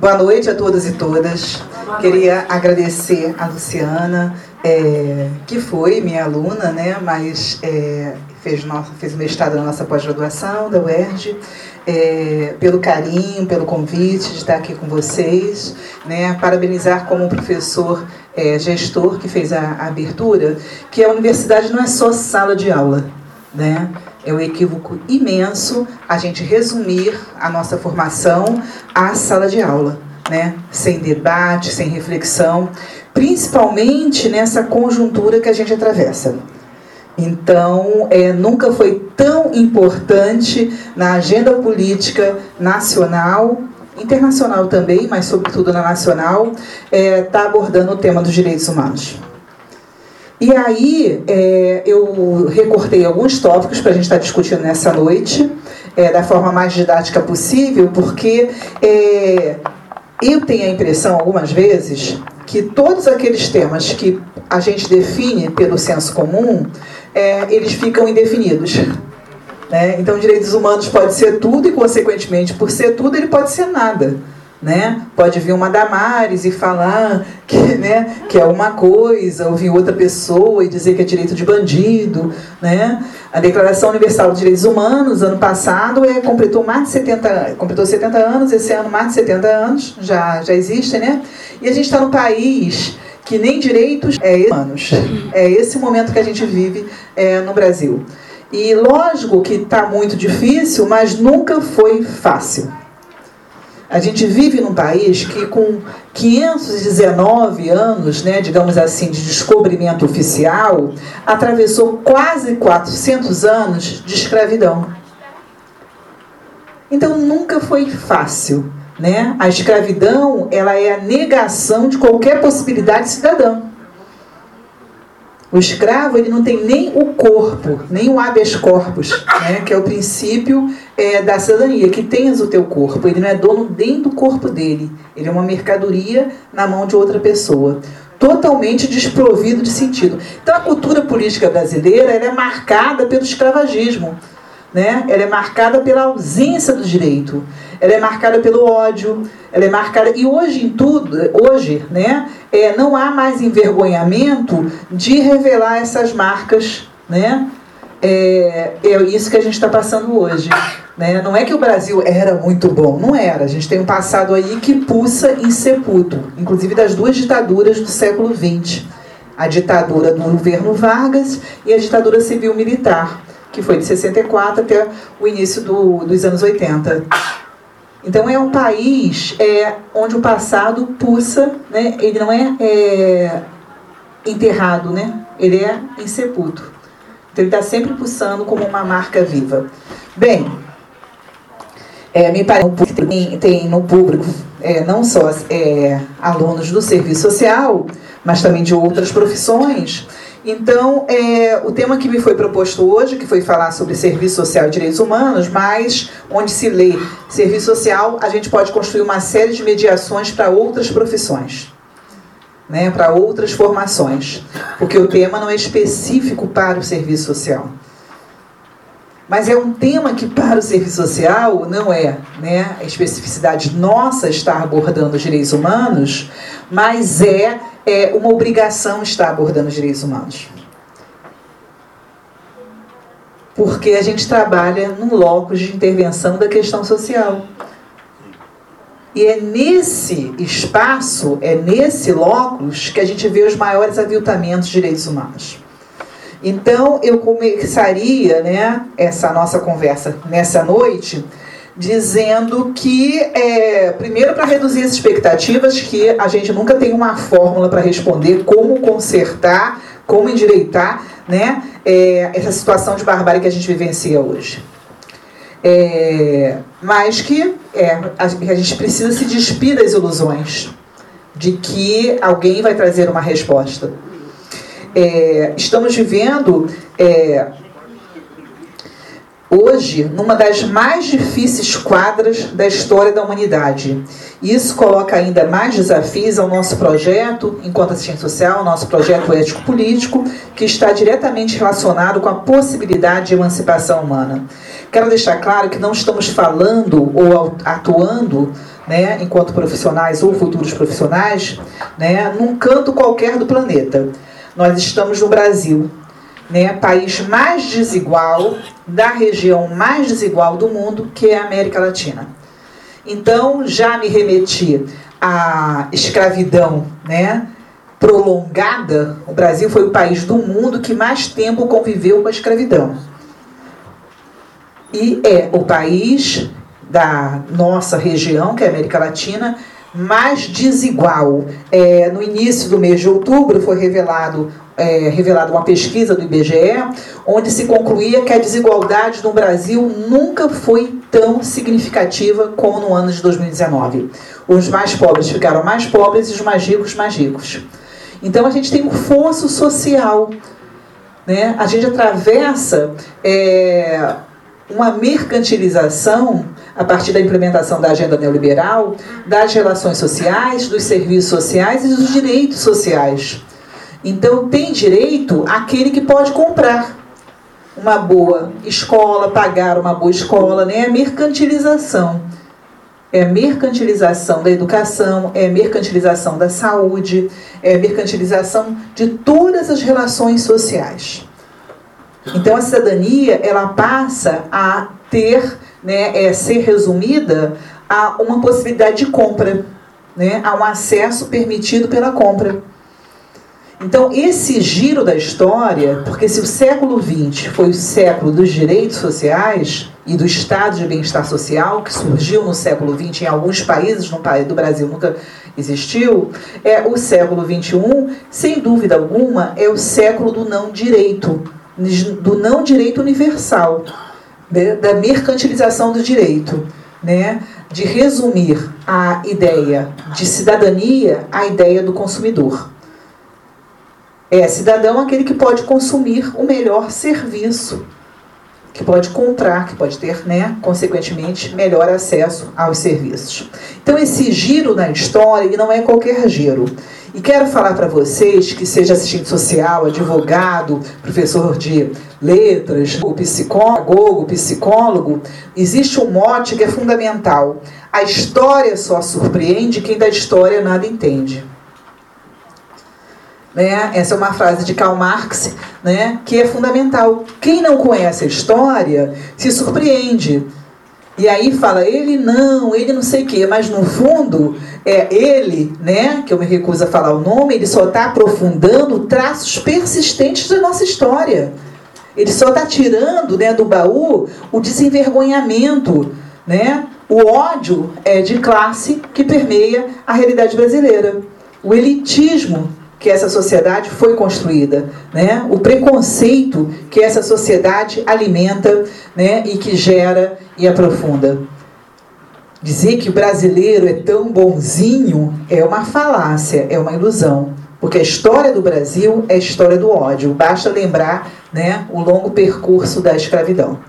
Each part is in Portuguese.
Boa noite a todos e todas. Queria agradecer a Luciana, é, que foi minha aluna, né, mas é, fez, nossa, fez mestrado na nossa pós-graduação da UERJ, é, pelo carinho, pelo convite de estar aqui com vocês. Né, parabenizar como professor é, gestor que fez a, a abertura, que a universidade não é só sala de aula. Né? É um equívoco imenso a gente resumir a nossa formação à sala de aula, né? sem debate, sem reflexão, principalmente nessa conjuntura que a gente atravessa. Então, é, nunca foi tão importante na agenda política nacional, internacional também, mas sobretudo na nacional, estar é, tá abordando o tema dos direitos humanos. E aí é, eu recortei alguns tópicos para a gente estar tá discutindo nessa noite, é, da forma mais didática possível, porque é, eu tenho a impressão, algumas vezes, que todos aqueles temas que a gente define pelo senso comum, é, eles ficam indefinidos. Né? Então, direitos humanos pode ser tudo e, consequentemente, por ser tudo, ele pode ser nada né? Pode vir uma Damares e falar que, né, que é uma coisa, ou vir outra pessoa e dizer que é direito de bandido, né? A Declaração Universal de Direitos Humanos, ano passado, é, completou mais de 70, completou 70 anos, esse ano mais de 70 anos, já, já existe, né? E a gente está no país que nem direitos é humanos. É esse momento que a gente vive é, no Brasil. E lógico que está muito difícil, mas nunca foi fácil. A gente vive num país que, com 519 anos, né, digamos assim, de descobrimento oficial, atravessou quase 400 anos de escravidão. Então nunca foi fácil. Né? A escravidão ela é a negação de qualquer possibilidade cidadã. O escravo ele não tem nem o corpo, nem o habeas corpus, né, que é o princípio é, da cidadania, que tens o teu corpo. Ele não é dono nem do corpo dele. Ele é uma mercadoria na mão de outra pessoa. Totalmente desprovido de sentido. Então a cultura política brasileira é marcada pelo escravagismo. Né? Ela é marcada pela ausência do direito ela é marcada pelo ódio, ela é marcada e hoje em tudo, hoje, né, é, não há mais envergonhamento de revelar essas marcas, né? É, é isso que a gente está passando hoje. Né? Não é que o Brasil era muito bom, não era. A gente tem um passado aí que pulsa em sepulto, inclusive das duas ditaduras do século XX. A ditadura do governo Vargas e a ditadura civil-militar, que foi de 64 até o início do, dos anos 80. Então é um país é, onde o passado pulsa, né? ele não é, é enterrado, né? ele é insepulto. Então ele está sempre pulsando como uma marca viva. Bem, é, me parece que tem, tem no público é, não só é, alunos do serviço social, mas também de outras profissões. Então, é, o tema que me foi proposto hoje, que foi falar sobre serviço social e direitos humanos, mas onde se lê serviço social, a gente pode construir uma série de mediações para outras profissões, né, para outras formações, porque o tema não é específico para o serviço social. Mas é um tema que, para o serviço social, não é né, a especificidade nossa estar abordando os direitos humanos, mas é é uma obrigação estar abordando os direitos humanos. Porque a gente trabalha num locus de intervenção da questão social. E é nesse espaço, é nesse locus que a gente vê os maiores aviltamentos de direitos humanos. Então, eu começaria né, essa nossa conversa nessa noite dizendo que, é, primeiro, para reduzir as expectativas, que a gente nunca tem uma fórmula para responder como consertar, como endireitar né, é, essa situação de barbárie que a gente vivencia hoje. É, mas que é, a, a gente precisa se despir das ilusões de que alguém vai trazer uma resposta. É, estamos vivendo é, hoje numa das mais difíceis quadras da história da humanidade. Isso coloca ainda mais desafios ao nosso projeto, enquanto assistente social, nosso projeto ético-político, que está diretamente relacionado com a possibilidade de emancipação humana. Quero deixar claro que não estamos falando ou atuando né, enquanto profissionais ou futuros profissionais, né, num canto qualquer do planeta. Nós estamos no Brasil, né, país mais desigual da região mais desigual do mundo, que é a América Latina. Então, já me remeti à escravidão, né, prolongada. O Brasil foi o país do mundo que mais tempo conviveu com a escravidão. E é o país da nossa região, que é a América Latina, mais desigual. É, no início do mês de outubro foi revelado, é, revelado uma pesquisa do IBGE, onde se concluía que a desigualdade no Brasil nunca foi tão significativa como no ano de 2019. Os mais pobres ficaram mais pobres e os mais ricos mais ricos. Então a gente tem um fosso social. Né? A gente atravessa é, uma mercantilização a partir da implementação da agenda neoliberal, das relações sociais, dos serviços sociais e dos direitos sociais. Então, tem direito aquele que pode comprar uma boa escola, pagar uma boa escola, né? A mercantilização. É mercantilização da educação, é mercantilização da saúde, é mercantilização de todas as relações sociais. Então a cidadania ela passa a ter né, é, ser resumida a uma possibilidade de compra, né, a um acesso permitido pela compra. Então, esse giro da história, porque se o século XX foi o século dos direitos sociais e do estado de bem-estar social, que surgiu no século XX em alguns países, no país do Brasil nunca existiu, é o século XXI, sem dúvida alguma, é o século do não direito, do não direito universal né, da mercantilização do direito, né, de resumir a ideia de cidadania à ideia do consumidor. É cidadão aquele que pode consumir o melhor serviço, que pode comprar, que pode ter, né, consequentemente, melhor acesso aos serviços. Então, esse giro na história ele não é qualquer giro. E quero falar para vocês que seja assistente social, advogado, professor de letras, psicólogo, psicólogo, existe um mote que é fundamental. A história só surpreende quem da história nada entende. Né? Essa é uma frase de Karl Marx, né? que é fundamental. Quem não conhece a história se surpreende. E aí fala, ele não, ele não sei o quê, mas no fundo, é ele, né, que eu me recuso a falar o nome, ele só está aprofundando traços persistentes da nossa história. Ele só está tirando né, do baú o desenvergonhamento, né, o ódio é de classe que permeia a realidade brasileira. O elitismo que essa sociedade foi construída, né? O preconceito que essa sociedade alimenta, né? E que gera e aprofunda. Dizer que o brasileiro é tão bonzinho é uma falácia, é uma ilusão. Porque a história do Brasil é a história do ódio. Basta lembrar né, o longo percurso da escravidão.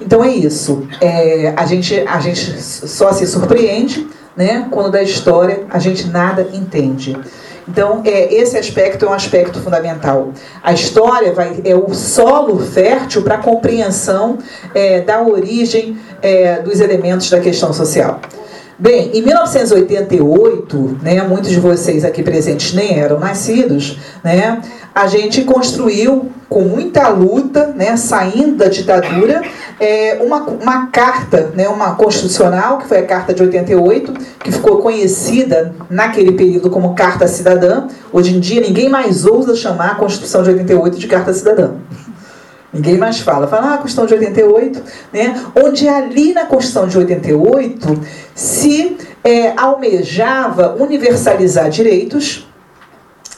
Então é isso. É, a, gente, a gente só se surpreende né, quando da história a gente nada entende. Então, é, esse aspecto é um aspecto fundamental. A história vai, é o solo fértil para a compreensão é, da origem é, dos elementos da questão social. Bem, em 1988, né, muitos de vocês aqui presentes nem eram nascidos, né, a gente construiu com muita luta, né, saindo da ditadura, é, uma, uma carta, né, uma constitucional, que foi a Carta de 88, que ficou conhecida naquele período como Carta Cidadã. Hoje em dia ninguém mais ousa chamar a Constituição de 88 de Carta Cidadã. Ninguém mais fala. Fala, ah, a Constituição de 88, né? onde ali na Constituição de 88 se é, almejava universalizar direitos,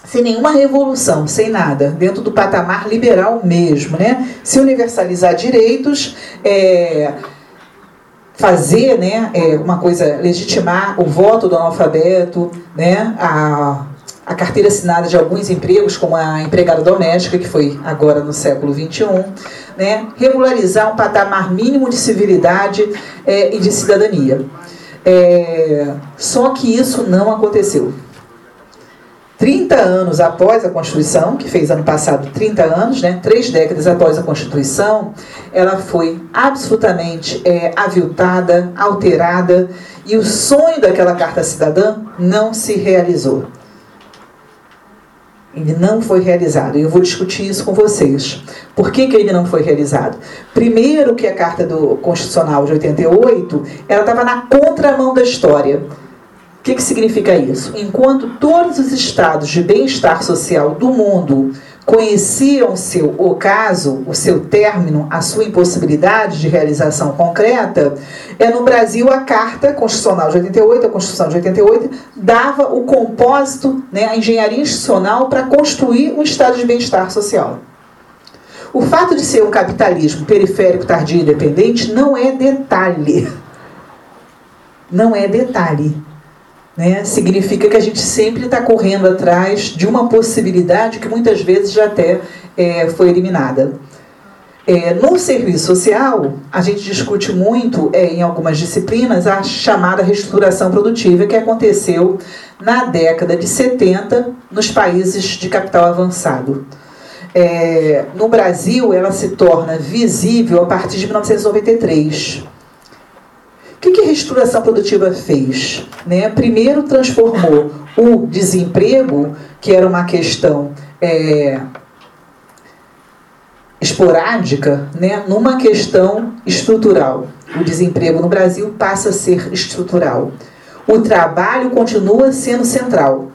sem nenhuma revolução, sem nada, dentro do patamar liberal mesmo, né? Se universalizar direitos, é, fazer, né, é, uma coisa, legitimar o voto do analfabeto, né, a a carteira assinada de alguns empregos, como a empregada doméstica, que foi agora no século XXI, né? regularizar um patamar mínimo de civilidade é, e de cidadania. É, só que isso não aconteceu. 30 anos após a Constituição, que fez ano passado 30 anos, né, três décadas após a Constituição, ela foi absolutamente é, aviltada, alterada, e o sonho daquela Carta Cidadã não se realizou. Ele não foi realizado. E eu vou discutir isso com vocês. Por que, que ele não foi realizado? Primeiro que a Carta do Constitucional de 88, ela estava na contramão da história. O que, que significa isso? Enquanto todos os estados de bem-estar social do mundo conheciam seu ocaso, o seu término, a sua impossibilidade de realização concreta, é no Brasil a Carta Constitucional de 88, a Constituição de 88, dava o compósito, né, a engenharia institucional para construir um estado de bem-estar social. O fato de ser um capitalismo periférico, tardio e independente não é detalhe. Não é detalhe né, significa que a gente sempre está correndo atrás de uma possibilidade que muitas vezes já até é, foi eliminada. É, no serviço social, a gente discute muito é, em algumas disciplinas a chamada reestruturação produtiva que aconteceu na década de 70 nos países de capital avançado. É, no Brasil, ela se torna visível a partir de 1993 o que, que a reestruturação produtiva fez? Né? Primeiro, transformou o desemprego, que era uma questão é, esporádica, né, numa questão estrutural. O desemprego no Brasil passa a ser estrutural. O trabalho continua sendo central.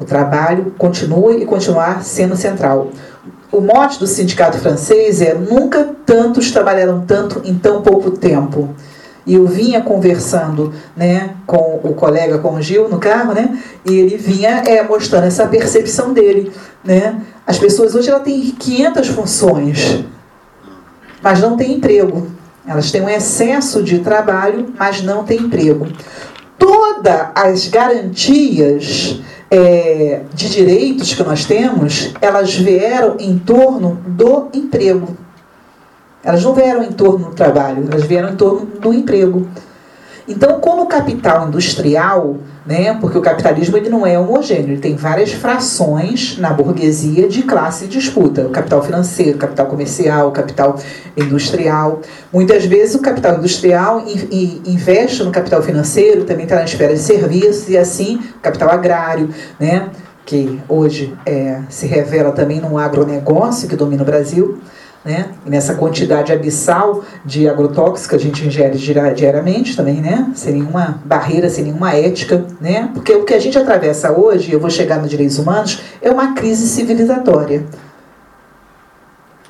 O trabalho continua e continuar sendo central o mote do sindicato francês é nunca tantos trabalharam tanto em tão pouco tempo. E eu vinha conversando né, com o colega, com o Gil, no carro, né, e ele vinha é, mostrando essa percepção dele. Né? As pessoas hoje ela têm 500 funções, mas não têm emprego. Elas têm um excesso de trabalho, mas não têm emprego. Todas as garantias é, de direitos que nós temos, elas vieram em torno do emprego. Elas não vieram em torno do trabalho, elas vieram em torno do emprego. Então, como o capital industrial, né, porque o capitalismo ele não é homogêneo, ele tem várias frações na burguesia de classe de disputa. O capital financeiro, o capital comercial, o capital industrial. Muitas vezes o capital industrial investe no capital financeiro, também está na esfera de serviços, e assim capital agrário, né, que hoje é, se revela também num agronegócio que domina o Brasil né? Nessa quantidade abissal de agrotóxico que a gente ingere diariamente também, né? Sem nenhuma barreira, sem nenhuma ética, né? Porque o que a gente atravessa hoje, eu vou chegar nos direitos humanos, é uma crise civilizatória.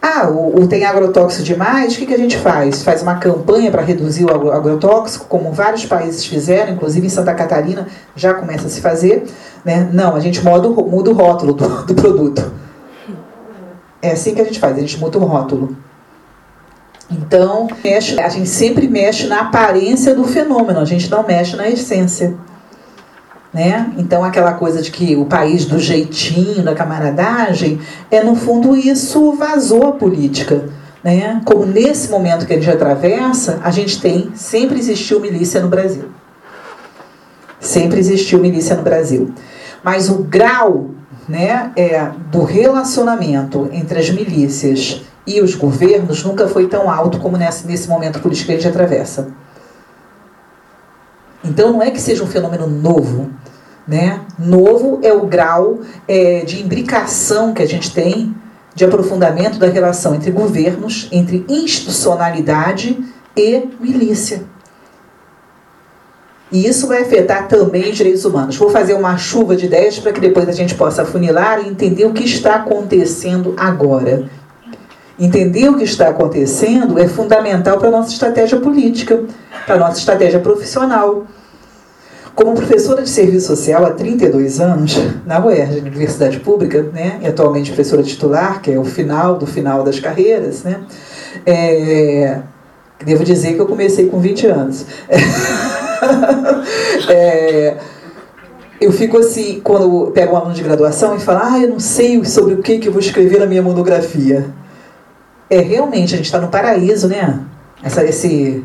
Ah, o, o tem agrotóxico demais, o que, que a gente faz? Faz uma campanha para reduzir o agrotóxico, como vários países fizeram, inclusive em Santa Catarina já começa a se fazer. Né? Não, a gente muda, muda o rótulo do, do produto. É assim que a gente faz, a gente muda o rótulo. Então, mexe, a gente sempre mexe na aparência do fenômeno, a gente não mexe na essência. Né? Então, aquela coisa de que o país do jeitinho, da camaradagem, é no fundo isso vazou a política. Né? Como nesse momento que a gente atravessa, a gente tem, sempre existiu milícia no Brasil. Sempre existiu milícia no Brasil. Mas o grau né, é, do relacionamento entre as milícias e os governos nunca foi tão alto como nesse, nesse momento político que a gente atravessa. Então não é que seja um fenômeno novo. Né? Novo é o grau é, de imbricação que a gente tem de aprofundamento da relação entre governos, entre institucionalidade e milícia. E isso vai afetar também os direitos humanos. Vou fazer uma chuva de ideias para que depois a gente possa afunilar e entender o que está acontecendo agora. Entender o que está acontecendo é fundamental para a nossa estratégia política, para a nossa estratégia profissional. Como professora de serviço social há 32 anos, na UERJ, Universidade Pública, né, e atualmente professora titular, que é o final do final das carreiras, né, é, devo dizer que eu comecei com 20 anos. é, eu fico assim, quando eu pego um aluno de graduação e falo, ah, eu não sei sobre o que, que eu vou escrever na minha monografia. É, realmente, a gente está no paraíso, né? Essa, esse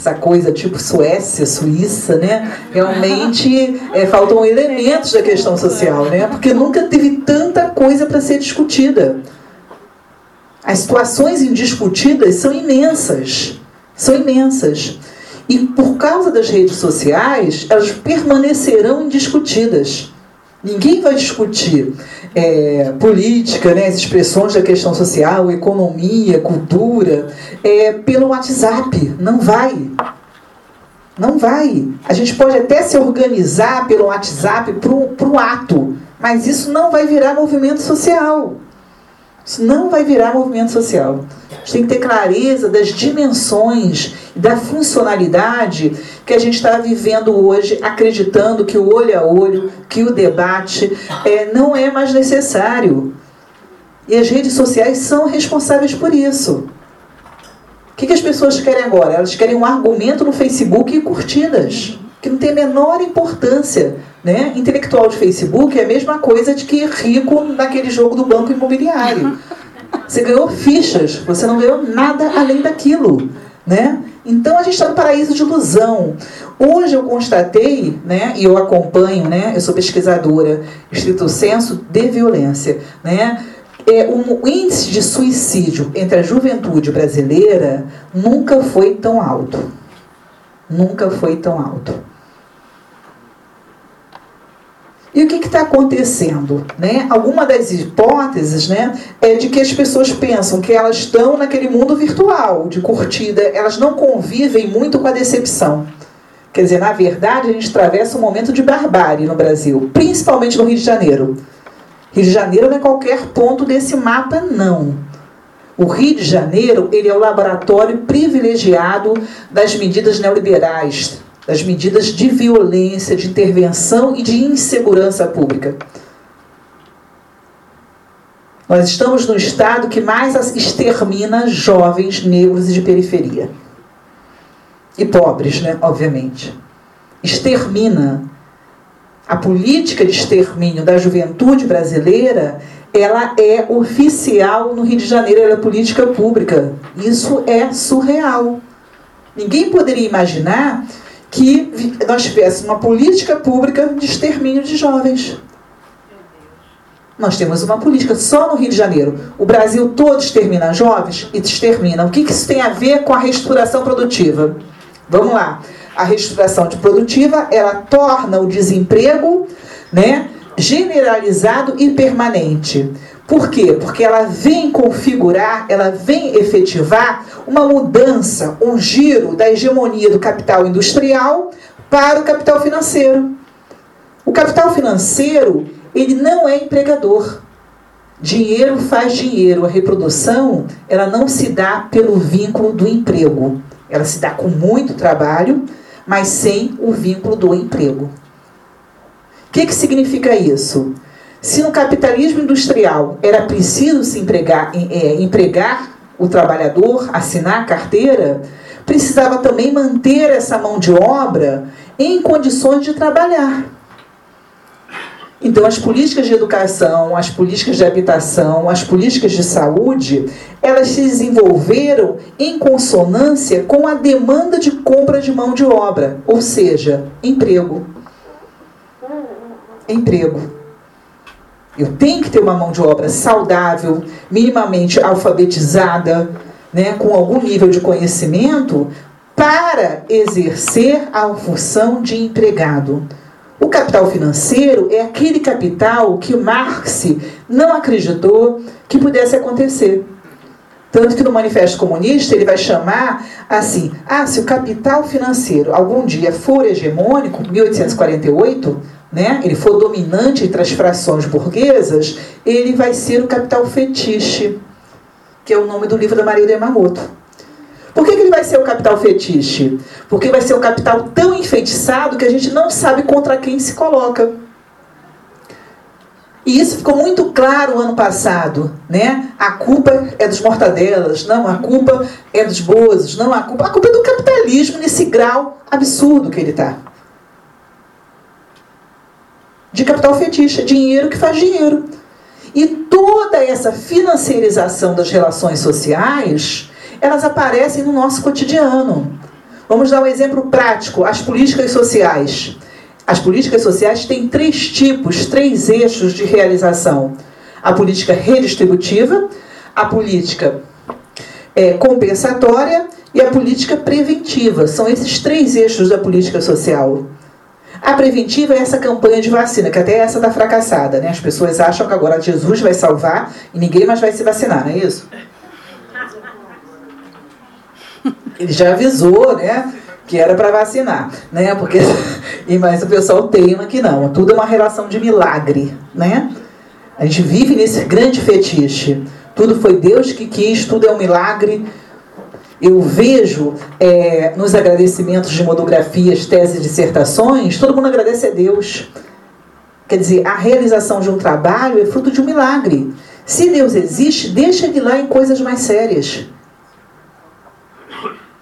essa coisa tipo Suécia, Suíça, né? Realmente é, faltam elementos da questão social, né? Porque nunca teve tanta coisa para ser discutida. As situações indiscutidas são imensas, são imensas. E por causa das redes sociais, elas permanecerão indiscutidas. Ninguém vai discutir é, política, né, as expressões da questão social, economia, cultura, é, pelo WhatsApp. Não vai. Não vai. A gente pode até se organizar pelo WhatsApp para o ato, mas isso não vai virar movimento social. Isso não vai virar movimento social. A gente tem que ter clareza das dimensões, da funcionalidade que a gente está vivendo hoje, acreditando que o olho a olho, que o debate é, não é mais necessário. E as redes sociais são responsáveis por isso. O que, que as pessoas querem agora? Elas querem um argumento no Facebook e curtidas, que não tem a menor importância. Né? Intelectual de Facebook é a mesma coisa de que rico naquele jogo do banco imobiliário. Você ganhou fichas, você não ganhou nada além daquilo. Né? Então a gente está no paraíso de ilusão. Hoje eu constatei, né, e eu acompanho, né, eu sou pesquisadora, estrito senso de violência, né, é, o índice de suicídio entre a juventude brasileira nunca foi tão alto. Nunca foi tão alto. E o que está acontecendo? Né? Alguma das hipóteses né, é de que as pessoas pensam que elas estão naquele mundo virtual de curtida, elas não convivem muito com a decepção. Quer dizer, na verdade, a gente atravessa um momento de barbárie no Brasil, principalmente no Rio de Janeiro. Rio de Janeiro não é qualquer ponto desse mapa, não. O Rio de Janeiro ele é o laboratório privilegiado das medidas neoliberais, das medidas de violência, de intervenção e de insegurança pública. Nós estamos no estado que mais extermina jovens negros e de periferia. E pobres, né? Obviamente. Extermina. A política de extermínio da juventude brasileira, ela é oficial no Rio de Janeiro, ela é política pública. Isso é surreal. Ninguém poderia imaginar que nós tivéssemos uma política pública de extermínio de jovens. Nós temos uma política só no Rio de Janeiro. O Brasil todo extermina jovens e extermina. O que isso tem a ver com a reestruturação produtiva? Vamos lá. A reestruturação produtiva, ela torna o desemprego né, generalizado e permanente. Por quê? Porque ela vem configurar, ela vem efetivar uma mudança, um giro da hegemonia do capital industrial para o capital financeiro. O capital financeiro, ele não é empregador. Dinheiro faz dinheiro. A reprodução, ela não se dá pelo vínculo do emprego. Ela se dá com muito trabalho, mas sem o vínculo do emprego. O que, que significa isso? Se no capitalismo industrial era preciso se empregar, é, empregar o trabalhador, assinar a carteira, precisava também manter essa mão de obra em condições de trabalhar. Então, as políticas de educação, as políticas de habitação, as políticas de saúde, elas se desenvolveram em consonância com a demanda de compra de mão de obra, ou seja, emprego. Emprego. Eu tenho que ter uma mão de obra saudável, minimamente alfabetizada, né, com algum nível de conhecimento, para exercer a função de empregado. O capital financeiro é aquele capital que Marx não acreditou que pudesse acontecer. Tanto que no Manifesto Comunista ele vai chamar assim: ah, se o capital financeiro algum dia for hegemônico, 1848, né, ele for dominante entre as frações burguesas, ele vai ser o capital fetiche, que é o nome do livro da Maria de Yamamoto. Por que, que ele vai ser o capital fetiche? Porque vai ser o capital tão enfeitiçado que a gente não sabe contra quem se coloca. E isso ficou muito claro ano passado, né? A culpa é dos mortadelas, não, a culpa é dos bozos, não, a culpa, a culpa é do capitalismo nesse grau absurdo que ele está de capital fetiche, dinheiro que faz dinheiro. E toda essa financiarização das relações sociais, elas aparecem no nosso cotidiano. Vamos dar um exemplo prático: as políticas sociais. As políticas sociais têm três tipos, três eixos de realização: a política redistributiva, a política é, compensatória e a política preventiva. São esses três eixos da política social. A preventiva é essa campanha de vacina, que até essa está fracassada. Né? As pessoas acham que agora Jesus vai salvar e ninguém mais vai se vacinar, não é isso? Ele já avisou, né? Que era para vacinar, né? Porque, e mas o pessoal teima que não. Tudo é uma relação de milagre, né? A gente vive nesse grande fetiche. Tudo foi Deus que quis, tudo é um milagre. Eu vejo é, nos agradecimentos de monografias, teses dissertações, todo mundo agradece a Deus. Quer dizer, a realização de um trabalho é fruto de um milagre. Se Deus existe, deixa ele lá em coisas mais sérias.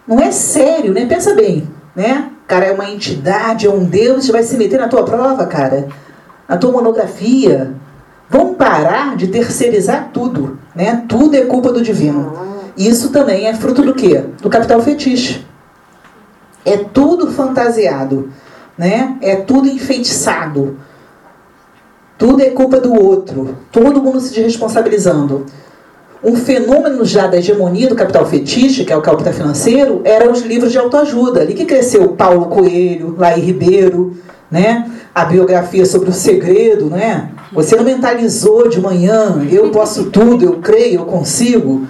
Não é sério, né? Pensa bem, né? Cara, é uma entidade, é um Deus, vai se meter na tua prova, cara. Na tua monografia. Vamos parar de terceirizar tudo, né? Tudo é culpa do divino. Isso também é fruto do quê? Do capital fetiche. É tudo fantasiado, né? É tudo enfeitiçado. Tudo é culpa do outro. Todo mundo se desresponsabilizando. Um fenômeno já da hegemonia do capital fetiche, que é o capital financeiro, eram os livros de autoajuda. Ali que cresceu Paulo Coelho, Laí Ribeiro, né? a biografia sobre o segredo, né? Você não mentalizou de manhã, eu posso tudo, eu creio, eu consigo.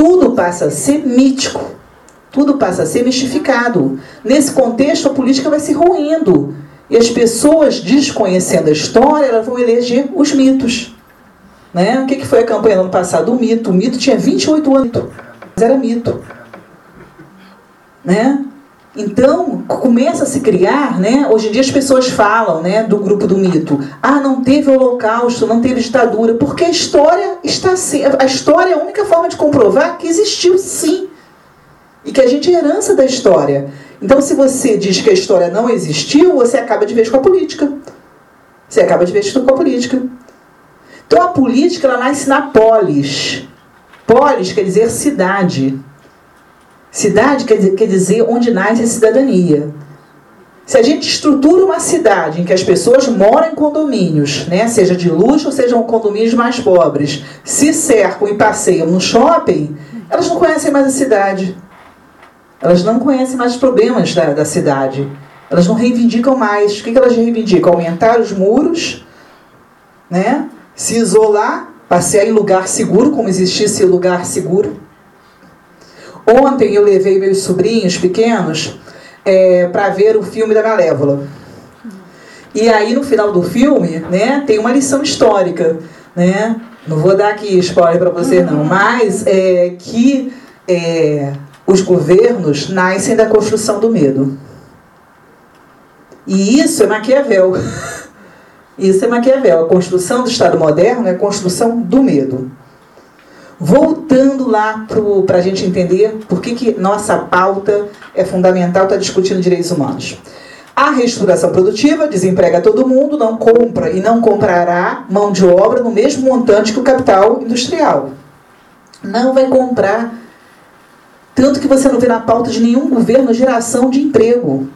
Tudo passa a ser mítico, tudo passa a ser mistificado. Nesse contexto, a política vai se ruindo. E as pessoas, desconhecendo a história, elas vão eleger os mitos. Né? O que foi a campanha no ano passado? O mito. O mito tinha 28 anos, mas era mito. Né? Então, começa a se criar, né? Hoje em dia as pessoas falam, né, do grupo do mito. Ah, não teve holocausto, não teve ditadura, porque a história está a história é a única forma de comprovar que existiu sim. E que a gente é herança da história. Então, se você diz que a história não existiu, você acaba de vez com a política. Você acaba de vez com a política. Então, a política ela nasce na polis. Polis quer dizer cidade. Cidade quer dizer, quer dizer onde nasce a cidadania. Se a gente estrutura uma cidade em que as pessoas moram em condomínios, né, seja de luxo ou sejam condomínios mais pobres, se cercam e passeiam no shopping, elas não conhecem mais a cidade. Elas não conhecem mais os problemas da, da cidade. Elas não reivindicam mais. O que, que elas reivindicam? Aumentar os muros, né? se isolar, passear em lugar seguro, como existisse lugar seguro Ontem eu levei meus sobrinhos pequenos é, para ver o filme da Malévola. E aí no final do filme, né, tem uma lição histórica, né? Não vou dar aqui spoiler para você não, mas é que é, os governos nascem da construção do medo. E isso é Maquiavel. Isso é Maquiavel. A construção do Estado moderno é a construção do medo. Voltando lá para a gente entender por que, que nossa pauta é fundamental, está discutindo direitos humanos. A reestruturação produtiva desemprega todo mundo, não compra e não comprará mão de obra no mesmo montante que o capital industrial. Não vai comprar. Tanto que você não vê na pauta de nenhum governo geração de emprego.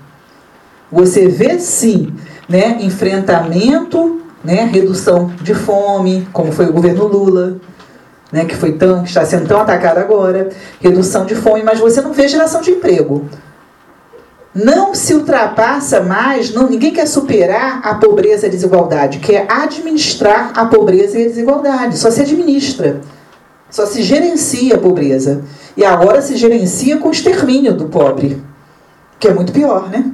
Você vê sim, né, enfrentamento, né, redução de fome, como foi o governo Lula né, que foi tão, que está sendo tão atacada agora, redução de fome, mas você não vê geração de emprego. Não se ultrapassa mais, não, ninguém quer superar a pobreza e a desigualdade, quer administrar a pobreza e a desigualdade. Só se administra, só se gerencia a pobreza. E agora se gerencia com o extermínio do pobre, que é muito pior, né?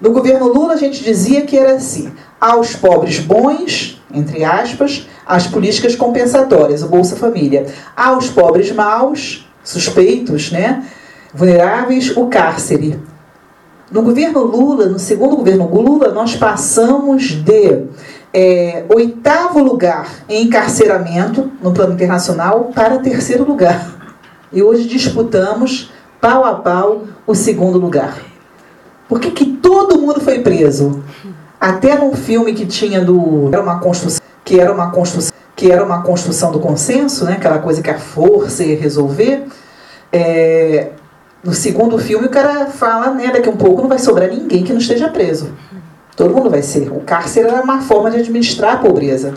No governo Lula a gente dizia que era assim: aos pobres bons, entre aspas, as políticas compensatórias, o Bolsa Família. Aos pobres maus, suspeitos, né, vulneráveis, o cárcere. No governo Lula, no segundo governo Lula, nós passamos de é, oitavo lugar em encarceramento no plano internacional para terceiro lugar. E hoje disputamos pau a pau o segundo lugar. Por que, que todo mundo foi preso? Até num filme que tinha do. Era uma construção que era uma construção, que era uma construção do consenso, né? aquela coisa que a força ia resolver, é, No segundo filme, o cara fala, né, daqui a um pouco não vai sobrar ninguém que não esteja preso. Todo mundo vai ser. O cárcere era uma forma de administrar a pobreza.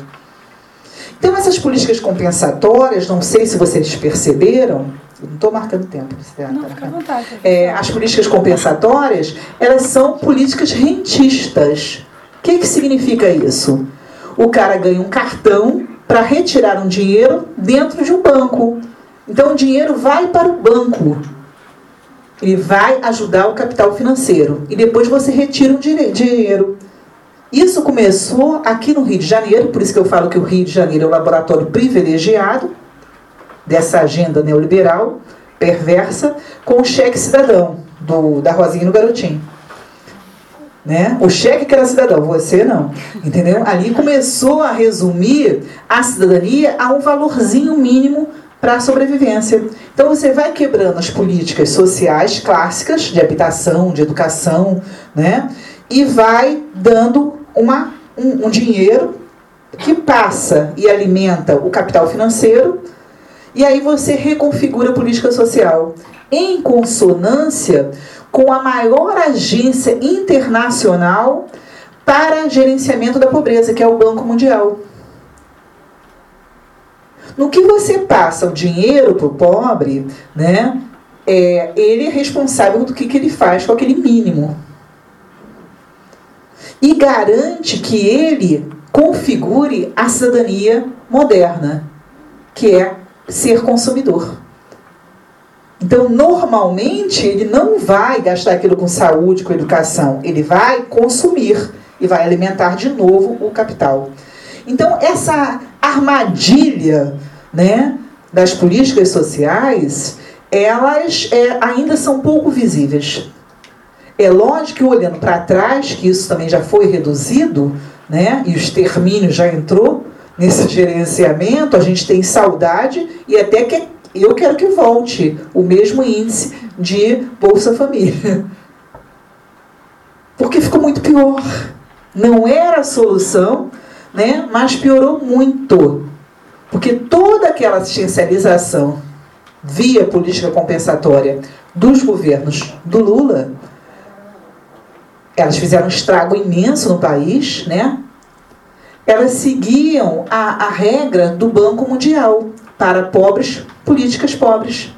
Então, essas políticas compensatórias, não sei se vocês perceberam, não estou marcando tempo. Não, fica à vontade. É, as políticas compensatórias, elas são políticas rentistas. O que, que significa isso? O cara ganha um cartão para retirar um dinheiro dentro de um banco. Então, o dinheiro vai para o banco. Ele vai ajudar o capital financeiro. E depois você retira o dinheiro. Isso começou aqui no Rio de Janeiro, por isso que eu falo que o Rio de Janeiro é o laboratório privilegiado dessa agenda neoliberal perversa com o cheque cidadão do, da Rosinha no Garotinho. Né? O cheque que era cidadão, você não. Entendeu? Ali começou a resumir a cidadania a um valorzinho mínimo para a sobrevivência. Então você vai quebrando as políticas sociais clássicas de habitação, de educação, né? E vai dando uma, um, um dinheiro que passa e alimenta o capital financeiro, e aí você reconfigura a política social em consonância com a maior agência internacional para gerenciamento da pobreza, que é o Banco Mundial. No que você passa o dinheiro para o pobre, né, é, ele é responsável do que, que ele faz com aquele mínimo e garante que ele configure a cidadania moderna, que é ser consumidor. Então, normalmente, ele não vai gastar aquilo com saúde, com educação, ele vai consumir e vai alimentar de novo o capital. Então, essa armadilha né, das políticas sociais, elas é, ainda são pouco visíveis. É lógico que olhando para trás, que isso também já foi reduzido, né, e o extermínio já entrou nesse gerenciamento, a gente tem saudade e até que eu quero que volte o mesmo índice de Bolsa Família. Porque ficou muito pior. Não era a solução, né, mas piorou muito. Porque toda aquela assistencialização via política compensatória dos governos do Lula elas fizeram um estrago imenso no país, né? Elas seguiam a, a regra do Banco Mundial para pobres, políticas pobres.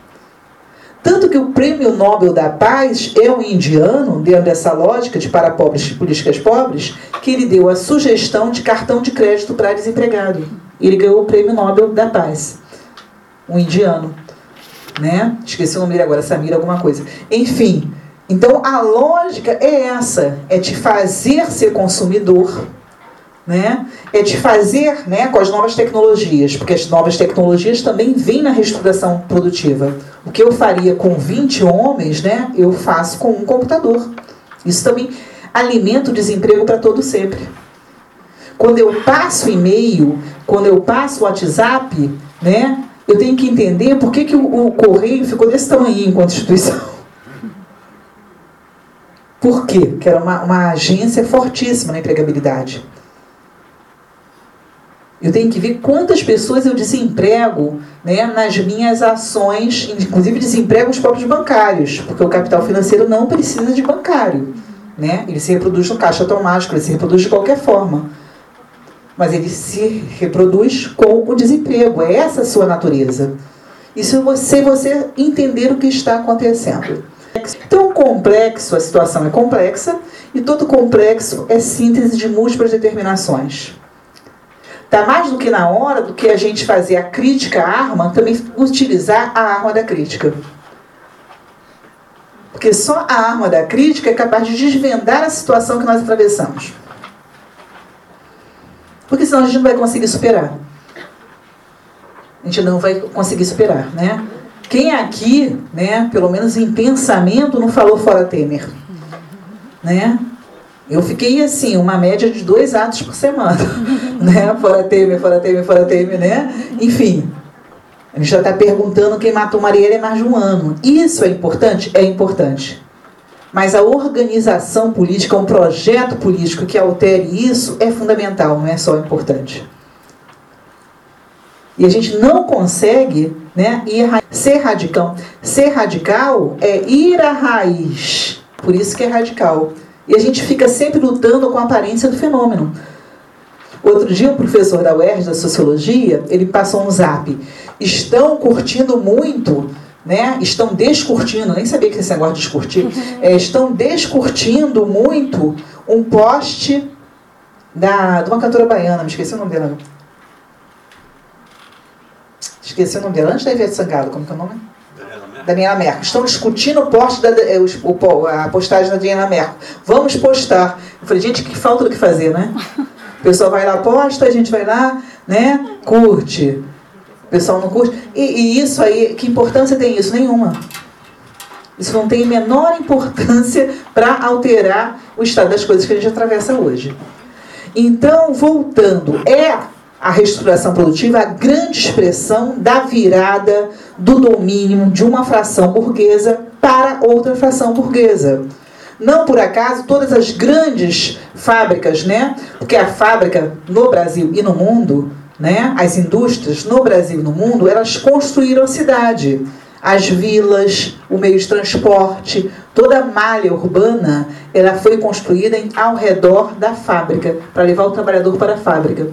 Tanto que o prêmio Nobel da Paz é um indiano, dentro dessa lógica de para pobres, políticas pobres, que ele deu a sugestão de cartão de crédito para desempregado. Ele ganhou o prêmio Nobel da Paz. Um indiano. Né? Esqueci o nome dele agora, Samir, alguma coisa. Enfim, então a lógica é essa, é te fazer ser consumidor, né? É te fazer, né, com as novas tecnologias, porque as novas tecnologias também vêm na reestruturação produtiva. O que eu faria com 20 homens, né, eu faço com um computador. Isso também alimenta o desemprego para todo sempre. Quando eu passo e-mail, quando eu passo WhatsApp, né, eu tenho que entender por que, que o, o correio ficou desse tamanho enquanto instituição. Por quê? Porque era uma, uma agência fortíssima na empregabilidade. Eu tenho que ver quantas pessoas eu desemprego né, nas minhas ações, inclusive desemprego os próprios bancários, porque o capital financeiro não precisa de bancário. Né? Ele se reproduz no caixa automático, ele se reproduz de qualquer forma. Mas ele se reproduz com o desemprego. É essa a sua natureza. Isso você, você entender o que está acontecendo. Então, complexo, a situação é complexa, e todo complexo é síntese de múltiplas determinações. Está mais do que na hora do que a gente fazer a crítica à arma, também utilizar a arma da crítica. Porque só a arma da crítica é capaz de desvendar a situação que nós atravessamos. Porque senão a gente não vai conseguir superar. A gente não vai conseguir superar, né? Quem aqui, né, pelo menos em pensamento, não falou fora Temer? Né? Eu fiquei assim, uma média de dois atos por semana. né? Fora Temer, fora Temer, fora Temer, né? Enfim. A gente já está perguntando quem matou Marielle é mais de um ano. Isso é importante? É importante. Mas a organização política, um projeto político que altere isso, é fundamental, não é só importante. E a gente não consegue Né? E ser radical. Ser radical é ir à raiz. Por isso que é radical. E a gente fica sempre lutando com a aparência do fenômeno. Outro dia, um professor da UERJ, da Sociologia, ele passou um zap. Estão curtindo muito, né? estão descurtindo, nem sabia que esse negócio de descurtir, é, estão descurtindo muito um post da, de uma cantora baiana, me esqueci o nome dela. Esqueci o nome dela, antes da Ivete Sangalo, como que é o nome? Daniela Merkel. Estão discutindo o post da, é, o, a postagem da Daniela Merkel. Vamos postar. Eu falei, gente, que falta do que fazer, né? O pessoal vai lá, posta, a gente vai lá, né? Curte. O pessoal não curte. E, e isso aí, que importância tem isso? Nenhuma. Isso não tem a menor importância para alterar o estado das coisas que a gente atravessa hoje. Então, voltando, é a reestruturação produtiva a grande expressão da virada do domínio de uma fração burguesa para outra fração burguesa. Não por acaso todas as grandes fábricas, né? Porque a fábrica no Brasil e no mundo, né? As indústrias no Brasil e no mundo, elas construíram a cidade as vilas, o meio de transporte, toda a malha urbana, ela foi construída ao redor da fábrica, para levar o trabalhador para a fábrica.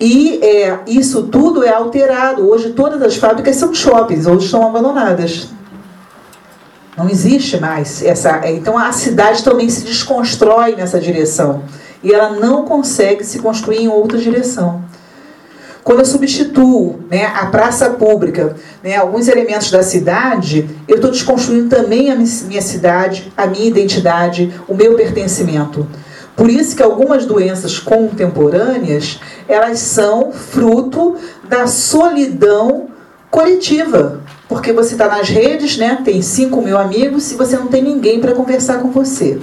E é, isso tudo é alterado. Hoje todas as fábricas são shoppings, hoje estão abandonadas. Não existe mais essa. Então a cidade também se desconstrói nessa direção. E ela não consegue se construir em outra direção. Quando eu substituo né, a praça pública, né, alguns elementos da cidade, eu estou desconstruindo também a minha cidade, a minha identidade, o meu pertencimento. Por isso que algumas doenças contemporâneas, elas são fruto da solidão coletiva. Porque você está nas redes, né, tem 5 mil amigos, e você não tem ninguém para conversar com você.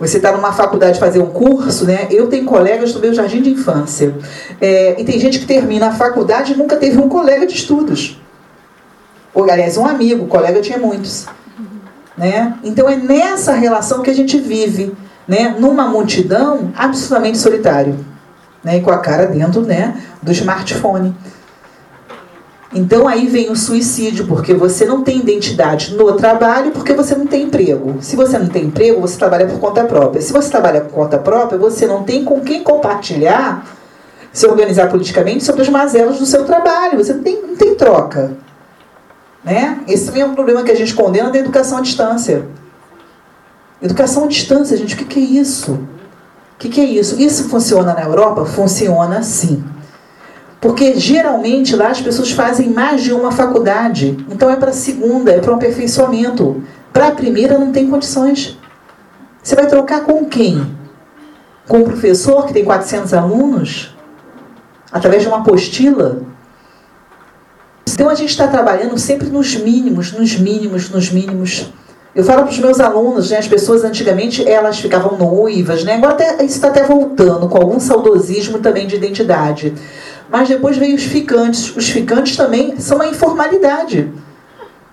Você está numa faculdade fazer um curso, né? Eu tenho colegas do meu jardim de infância. É, e tem gente que termina a faculdade e nunca teve um colega de estudos. Ou, aliás, um amigo, colega tinha muitos. Né? Então é nessa relação que a gente vive, né? numa multidão absolutamente solitário. Né? Com a cara dentro né? do smartphone. Então aí vem o suicídio, porque você não tem identidade no trabalho, porque você não tem emprego. Se você não tem emprego, você trabalha por conta própria. Se você trabalha por conta própria, você não tem com quem compartilhar, se organizar politicamente sobre as mazelas do seu trabalho. Você não tem, não tem troca. Né? Esse também é um problema que a gente condena da educação à distância. Educação à distância, gente, o que, que é isso? O que, que é isso? Isso funciona na Europa? Funciona sim. Porque geralmente lá as pessoas fazem mais de uma faculdade. Então é para a segunda, é para um aperfeiçoamento. Para a primeira não tem condições. Você vai trocar com quem? Com um professor que tem 400 alunos? Através de uma apostila? Então a gente está trabalhando sempre nos mínimos, nos mínimos, nos mínimos. Eu falo para os meus alunos, né, as pessoas antigamente elas ficavam noivas, né? agora até, isso está até voltando com algum saudosismo também de identidade. Mas depois veio os ficantes. Os ficantes também são a informalidade.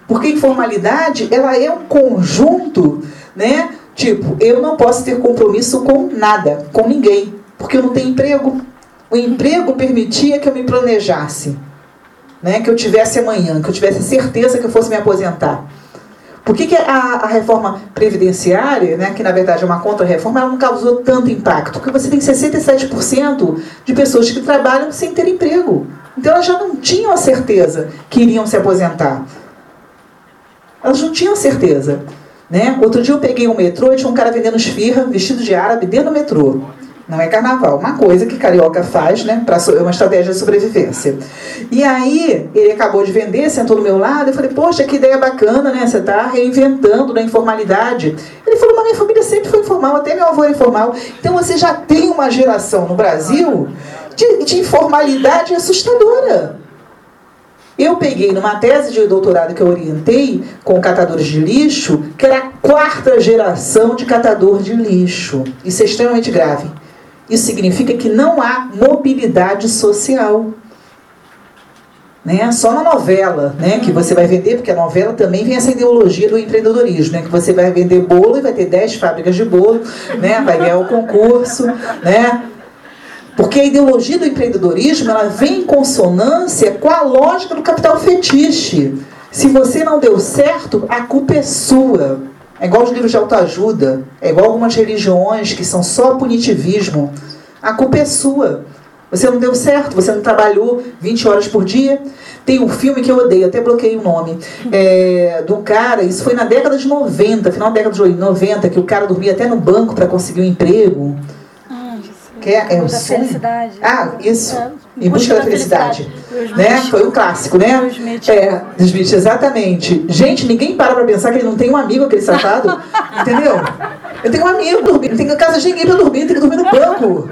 Porque a informalidade, ela é um conjunto, né? Tipo, eu não posso ter compromisso com nada, com ninguém, porque eu não tenho emprego. O emprego permitia que eu me planejasse, né? Que eu tivesse amanhã, que eu tivesse certeza que eu fosse me aposentar. Por que, que a, a, reforma previdenciária, né, que na verdade é uma contra-reforma, ela não causou tanto impacto? Porque você tem 67% de pessoas que trabalham sem ter emprego. Então elas já não tinham a certeza que iriam se aposentar. Elas não tinham certeza. Né? Outro dia eu peguei um metrô e tinha um cara vendendo esfirra, vestido de árabe, dentro do metrô. Não é carnaval, uma coisa que carioca faz, né? É uma estratégia de sobrevivência. E aí, ele acabou de vender, sentou do meu lado, eu falei, poxa, que ideia bacana, né? Você está reinventando na informalidade. Ele falou, mas minha família sempre foi informal, até meu avô é informal. Então você já tem uma geração no Brasil de, de informalidade assustadora. Eu peguei numa tese de doutorado que eu orientei com catadores de lixo, que era a quarta geração de catador de lixo. Isso é extremamente grave. Isso significa que não há mobilidade social. Né? Só na novela, né? que você vai vender, porque a novela também vem essa ideologia do empreendedorismo, né? que você vai vender bolo e vai ter 10 fábricas de bolo, né? vai ganhar o concurso, né? Porque a ideologia do empreendedorismo ela vem em consonância com a lógica do capital fetiche. Se você não deu certo, a culpa é sua. É igual os livros de autoajuda, é igual algumas religiões que são só punitivismo. A culpa é sua. Você não deu certo, você não trabalhou 20 horas por dia. Tem um filme que eu odeio, até bloqueei o nome, é, do cara, isso foi na década de 90, final da década de 90, que o cara dormia até no banco para conseguir um emprego. Que é, o sonho. Felicidade. Ah, isso. É. Em busca da felicidade. felicidade. Né? Foi um clássico, né? Smith. É, Smith, exatamente. Gente, ninguém para pra pensar que ele não tem um amigo, aquele safado. entendeu? Eu tenho um amigo dormindo, tem casa de ninguém pra dormir, tem que dormir no banco.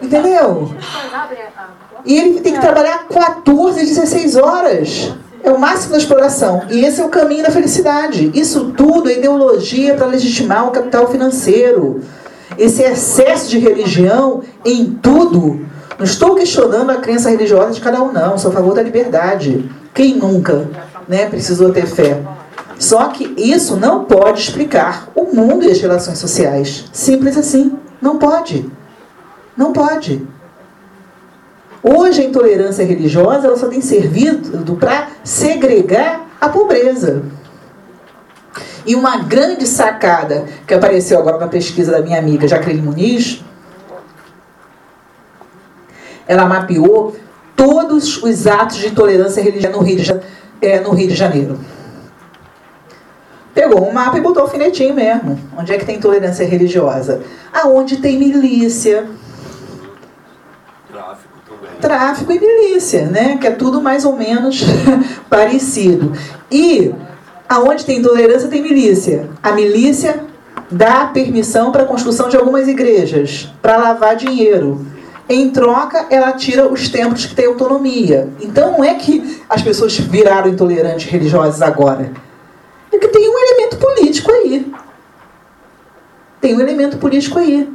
Entendeu? E ele tem que trabalhar 14, 16 horas. É o máximo da exploração. E esse é o caminho da felicidade. Isso tudo é ideologia para legitimar o capital financeiro esse excesso de religião em tudo. Não estou questionando a crença religiosa de cada um, não. Sou a favor da liberdade. Quem nunca né, precisou ter fé? Só que isso não pode explicar o mundo e as relações sociais. Simples assim. Não pode. Não pode. Hoje a intolerância religiosa ela só tem servido para segregar a pobreza. E uma grande sacada que apareceu agora na pesquisa da minha amiga Jacqueline Muniz, ela mapeou todos os atos de intolerância religiosa no Rio de, é, no Rio de Janeiro. Pegou um mapa e botou alfinetinho mesmo. Onde é que tem intolerância religiosa? Aonde tem milícia. Tráfico também. Tráfico e milícia, né? Que é tudo mais ou menos parecido. E Aonde tem intolerância, tem milícia. A milícia dá permissão para a construção de algumas igrejas, para lavar dinheiro. Em troca, ela tira os templos que têm autonomia. Então, não é que as pessoas viraram intolerantes religiosas agora. É que tem um elemento político aí. Tem um elemento político aí.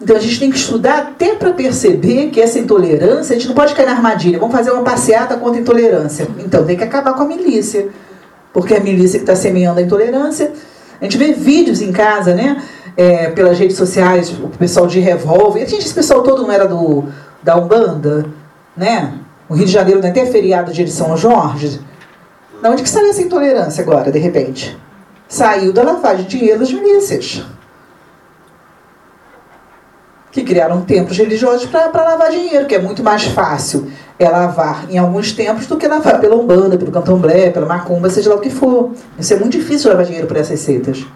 Então a gente tem que estudar até para perceber que essa intolerância, a gente não pode cair na armadilha. Vamos fazer uma passeata contra a intolerância. Então tem que acabar com a milícia porque é a milícia que está semeando a intolerância. A gente vê vídeos em casa, né? É, pelas redes sociais, o pessoal de revólver. Gente, esse pessoal todo não era do, da Umbanda, né? O Rio de Janeiro não é até feriado de São Jorge. Da onde que saiu essa intolerância agora, de repente? Saiu da lavagem de dinheiro das milícias. Que criaram templos religiosos para lavar dinheiro, que é muito mais fácil é lavar em alguns tempos do que lavar pela Umbanda, pelo Candomblé, pela Macumba, seja lá o que for. Isso é muito difícil lavar dinheiro por essas seitas.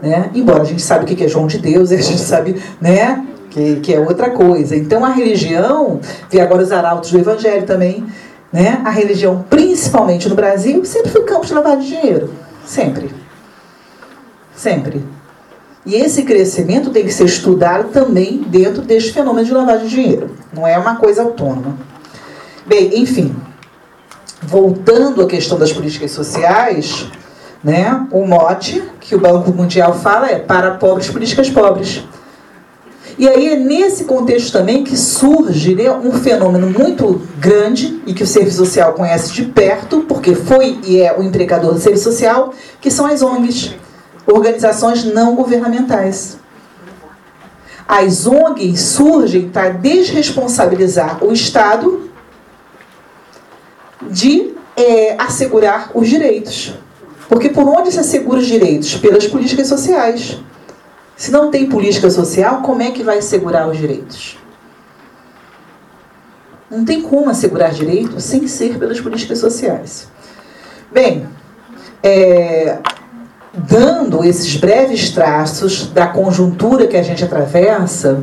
Né? Embora a gente sabe o que é João de Deus, a gente sabe né, que, que é outra coisa. Então a religião, vi agora os arautos do Evangelho também, né? a religião, principalmente no Brasil, sempre foi campo de lavar de dinheiro. Sempre. Sempre. E esse crescimento tem que ser estudado também dentro deste fenômeno de lavagem de dinheiro. Não é uma coisa autônoma. Bem, enfim, voltando à questão das políticas sociais, né, o mote que o Banco Mundial fala é para pobres, políticas pobres. E aí é nesse contexto também que surge né, um fenômeno muito grande e que o serviço social conhece de perto, porque foi e é o empregador do serviço social, que são as ONGs, organizações não governamentais. As ONGs surgem para desresponsabilizar o Estado de é, assegurar os direitos. Porque por onde se assegura os direitos? Pelas políticas sociais. Se não tem política social, como é que vai assegurar os direitos? Não tem como assegurar direitos sem ser pelas políticas sociais. Bem, é, dando esses breves traços da conjuntura que a gente atravessa,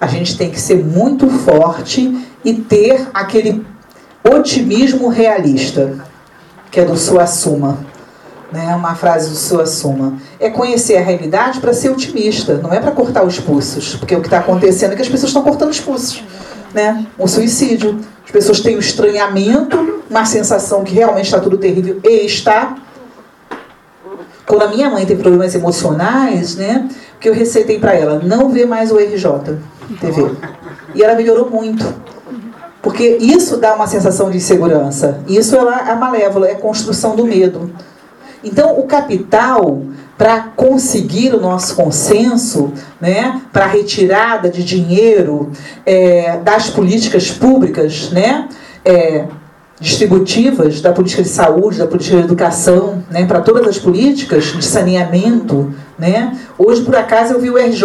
a gente tem que ser muito forte e ter aquele otimismo realista, que é do Suassuma. Né, uma frase do Suassuma. É conhecer a realidade para ser otimista, não é para cortar os pulsos. Porque o que está acontecendo é que as pessoas estão cortando os pulsos. Né? O suicídio. As pessoas têm o um estranhamento, uma sensação que realmente está tudo terrível, e está. Quando a minha mãe tem problemas emocionais, né, que eu receitei para ela, não vê mais o RJ TV. E ela melhorou muito. Porque isso dá uma sensação de insegurança. Isso é malévola, é construção do medo. Então, o capital, para conseguir o nosso consenso, né, para a retirada de dinheiro é, das políticas públicas, né, é, distributivas da política de saúde, da política de educação, né, para todas as políticas de saneamento. Né? Hoje, por acaso, eu vi o RJ,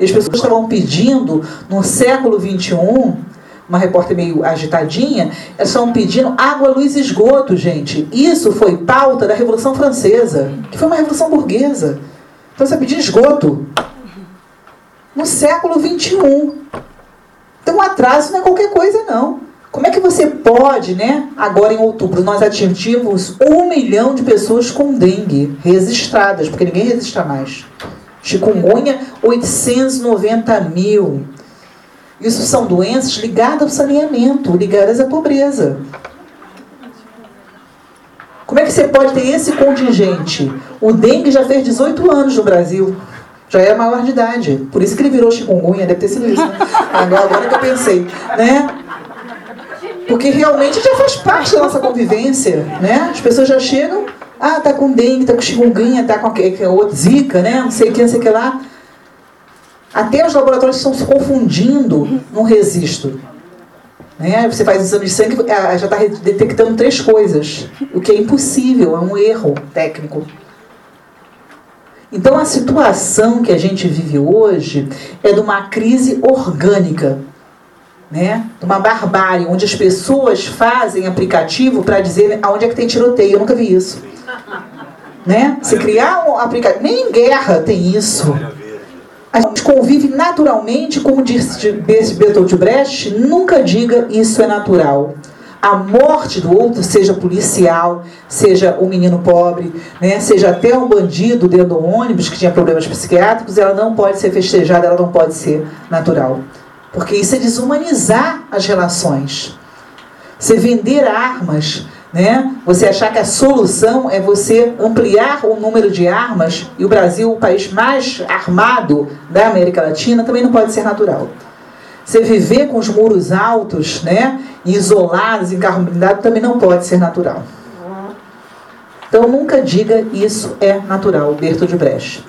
as pessoas estavam pedindo, no século XXI, uma repórter meio agitadinha, elas estavam pedindo água, luz e esgoto, gente. Isso foi pauta da Revolução Francesa, que foi uma revolução burguesa. Então você pedindo esgoto. No século XXI. Então o atraso não é qualquer coisa, não. Como é que você pode, né? Agora em outubro nós atingimos um milhão de pessoas com dengue registradas, porque ninguém registra mais. Chikungunya, 890 mil. Isso são doenças ligadas ao saneamento, ligadas à pobreza. Como é que você pode ter esse contingente? O dengue já fez 18 anos no Brasil. Já é maior de idade. Por isso que ele virou chikungunya, deve ter sido isso. Né? Agora, agora que eu pensei. Né? Porque realmente já faz parte da nossa convivência, né? As pessoas já chegam, ah, tá com dengue, tá com chikungunya, tá com a, outra zika, né? Não sei o que, não sei o que lá. Até os laboratórios estão se confundindo no registro. Né? Você faz exame de sangue, ah, já está detectando três coisas, o que é impossível, é um erro técnico. Então a situação que a gente vive hoje é de uma crise orgânica né? Uma barbárie, onde as pessoas fazem aplicativo para dizer aonde é que tem tiroteio. Eu nunca vi isso. Né? Se criar um aplicativo. Nem em guerra tem isso. A gente convive naturalmente, como disse Bertolt Brecht, nunca diga isso é natural. A morte do outro, seja policial, seja o um menino pobre, né, seja até um bandido dentro do ônibus que tinha problemas psiquiátricos, ela não pode ser festejada, ela não pode ser natural. Porque isso é desumanizar as relações. Você vender armas, né? Você achar que a solução é você ampliar o número de armas e o Brasil, o país mais armado da América Latina, também não pode ser natural. Você viver com os muros altos, né, isolados, blindado, também não pode ser natural. Então nunca diga isso é natural, Berto Brecht.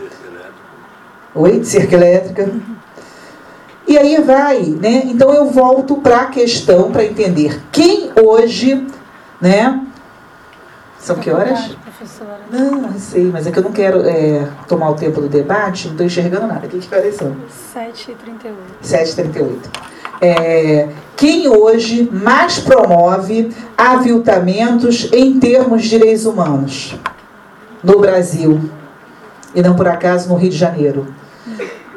Oi, cerca elétrica. E aí vai, né? Então eu volto para a questão para entender quem hoje, né? São que horas? Não, não sei, mas é que eu não quero é, tomar o tempo do debate, não estou enxergando nada. Que, que horas são? 7h38. 7h38. É, quem hoje mais promove aviltamentos em termos de direitos humanos no Brasil? E não por acaso no Rio de Janeiro?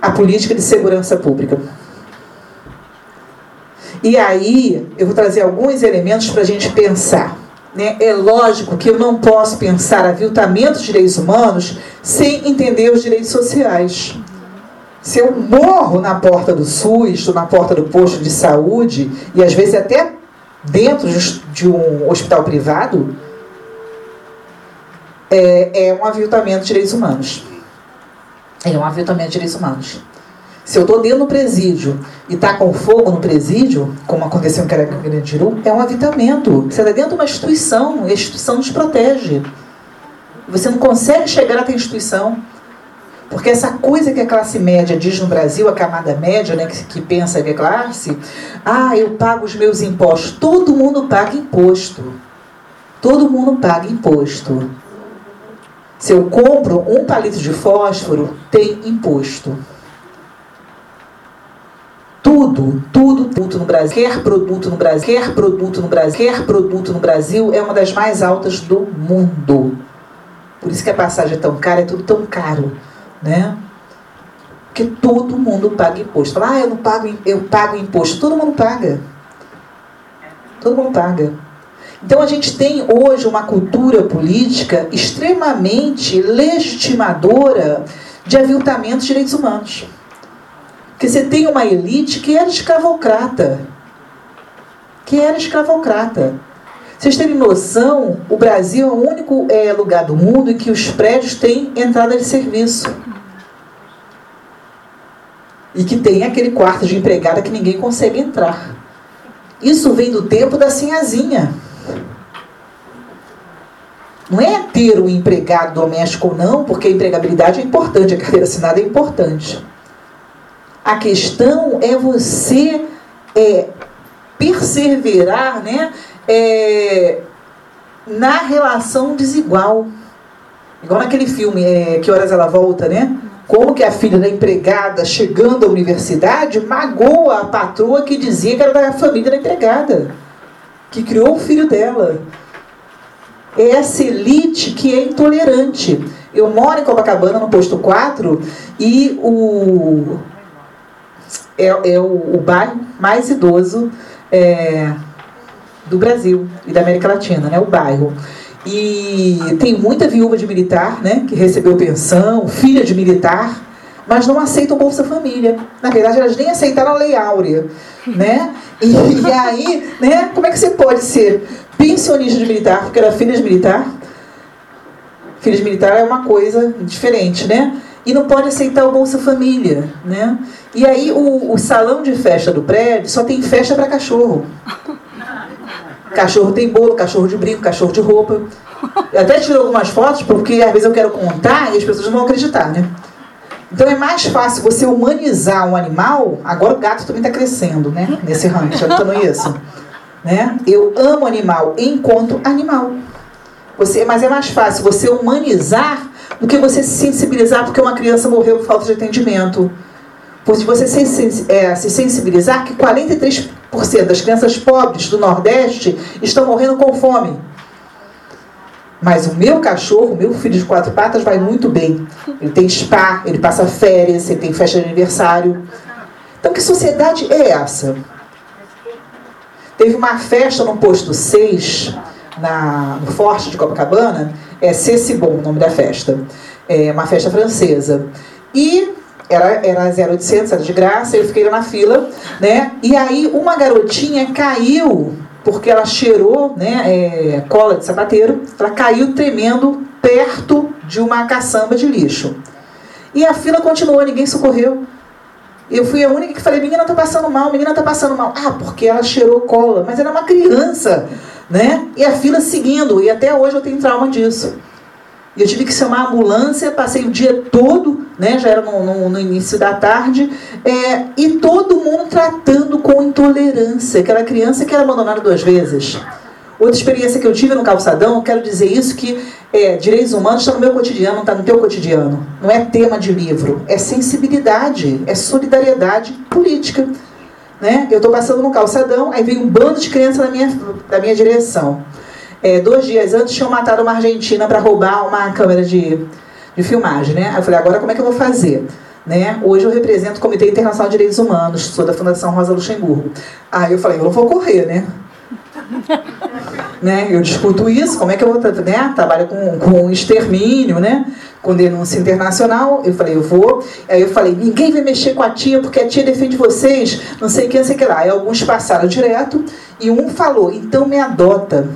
A política de segurança pública. E aí eu vou trazer alguns elementos para a gente pensar. Né? É lógico que eu não posso pensar aviltamento de direitos humanos sem entender os direitos sociais. Se eu morro na porta do SUS, ou na porta do posto de saúde, e às vezes até dentro de um hospital privado, é, é um aviltamento de direitos humanos. É um aviltamento de direitos humanos. Se eu estou dentro do presídio e está com fogo no presídio, como aconteceu em Carandiru, é um avitamento. Você está dentro de uma instituição, a instituição nos protege. Você não consegue chegar até a instituição. Porque essa coisa que a classe média diz no Brasil, a camada média, né, que, que pensa que é classe, ah, eu pago os meus impostos. Todo mundo paga imposto. Todo mundo paga imposto. Se eu compro um palito de fósforo, tem imposto. Tudo, tudo, tudo no Brasil, quer produto no Brasil, quer produto no Brasil, quer produto no Brasil é uma das mais altas do mundo. Por isso que a passagem é tão cara, é tudo tão caro, né? Porque todo mundo paga imposto. Fala, ah, eu não pago, eu pago imposto. Todo mundo paga. Todo mundo paga. Então a gente tem hoje uma cultura política extremamente legitimadora de aviltamento de direitos humanos. Porque você tem uma elite que era escravocrata. Que era escravocrata. Vocês terem noção, o Brasil é o único é, lugar do mundo em que os prédios têm entrada de serviço. E que tem aquele quarto de empregada que ninguém consegue entrar. Isso vem do tempo da sinhazinha. Não é ter um empregado doméstico ou não, porque a empregabilidade é importante, a carteira assinada é importante. A questão é você é, perseverar né, é, na relação desigual. Igual naquele filme, é, Que Horas Ela Volta, né? Como que a filha da empregada, chegando à universidade, magoa a patroa que dizia que era da família da empregada, que criou o filho dela. É essa elite que é intolerante. Eu moro em Copacabana, no posto 4, e o, é, é o, o bairro mais idoso é, do Brasil e da América Latina, né? o bairro. E tem muita viúva de militar, né, que recebeu pensão, filha de militar, mas não aceitam Bolsa Família. Na verdade, elas nem aceitaram a Lei Áurea, né? E, e aí, né, como é que você pode ser pensionista de militar, porque era filha de militar? Filha de militar é uma coisa diferente, né? E não pode aceitar o Bolsa Família, né? E aí o, o salão de festa do prédio só tem festa para cachorro. Cachorro tem bolo, cachorro de brinco, cachorro de roupa. Eu até tiro algumas fotos, porque às vezes eu quero contar e as pessoas não vão acreditar, né? Então é mais fácil você humanizar um animal. Agora o gato também está crescendo, né? Nesse ranking, já isso? Né? Eu amo animal enquanto animal. Você, mas é mais fácil você humanizar do que você se sensibilizar porque uma criança morreu por falta de atendimento. Por você se, é, se sensibilizar que 43% das crianças pobres do Nordeste estão morrendo com fome. Mas o meu cachorro, o meu filho de quatro patas, vai muito bem. Ele tem spa, ele passa férias, ele tem festa de aniversário. Então, que sociedade é essa? Teve uma festa no posto 6, na, no Forte de Copacabana, é Cecibon o nome da festa. É uma festa francesa. E era, era 0800, era de graça, eu fiquei na fila, né? E aí uma garotinha caiu, porque ela cheirou né, é, cola de sapateiro, ela caiu tremendo perto de uma caçamba de lixo. E a fila continuou, ninguém socorreu. Eu fui a única que falei, menina tá passando mal, menina tá passando mal. Ah, porque ela cheirou cola, mas era uma criança, né? E a fila seguindo, e até hoje eu tenho trauma disso. Eu tive que chamar a ambulância, passei o dia todo, né, já era no, no, no início da tarde, é, e todo mundo tratando com intolerância. Aquela criança que era abandonada duas vezes. Outra experiência que eu tive no calçadão, eu quero dizer isso, que é, direitos humanos está no meu cotidiano, não está no teu cotidiano. Não é tema de livro, é sensibilidade, é solidariedade política. Né? Eu estou passando no calçadão, aí vem um bando de crianças na minha, na minha direção. É, dois dias antes tinham matado uma argentina para roubar uma câmera de, de filmagem, né? Aí eu falei, agora como é que eu vou fazer? Né? Hoje eu represento o Comitê Internacional de Direitos Humanos, sou da Fundação Rosa Luxemburgo. Aí eu falei, eu não vou correr, né? Né? Eu discuto isso, como é que eu vou né? trabalho com, com extermínio, né? com denúncia internacional. Eu falei, eu vou. Aí eu falei, ninguém vai mexer com a tia porque a tia defende vocês, não sei quem, não sei que lá. Aí alguns passaram direto e um falou, então me adota.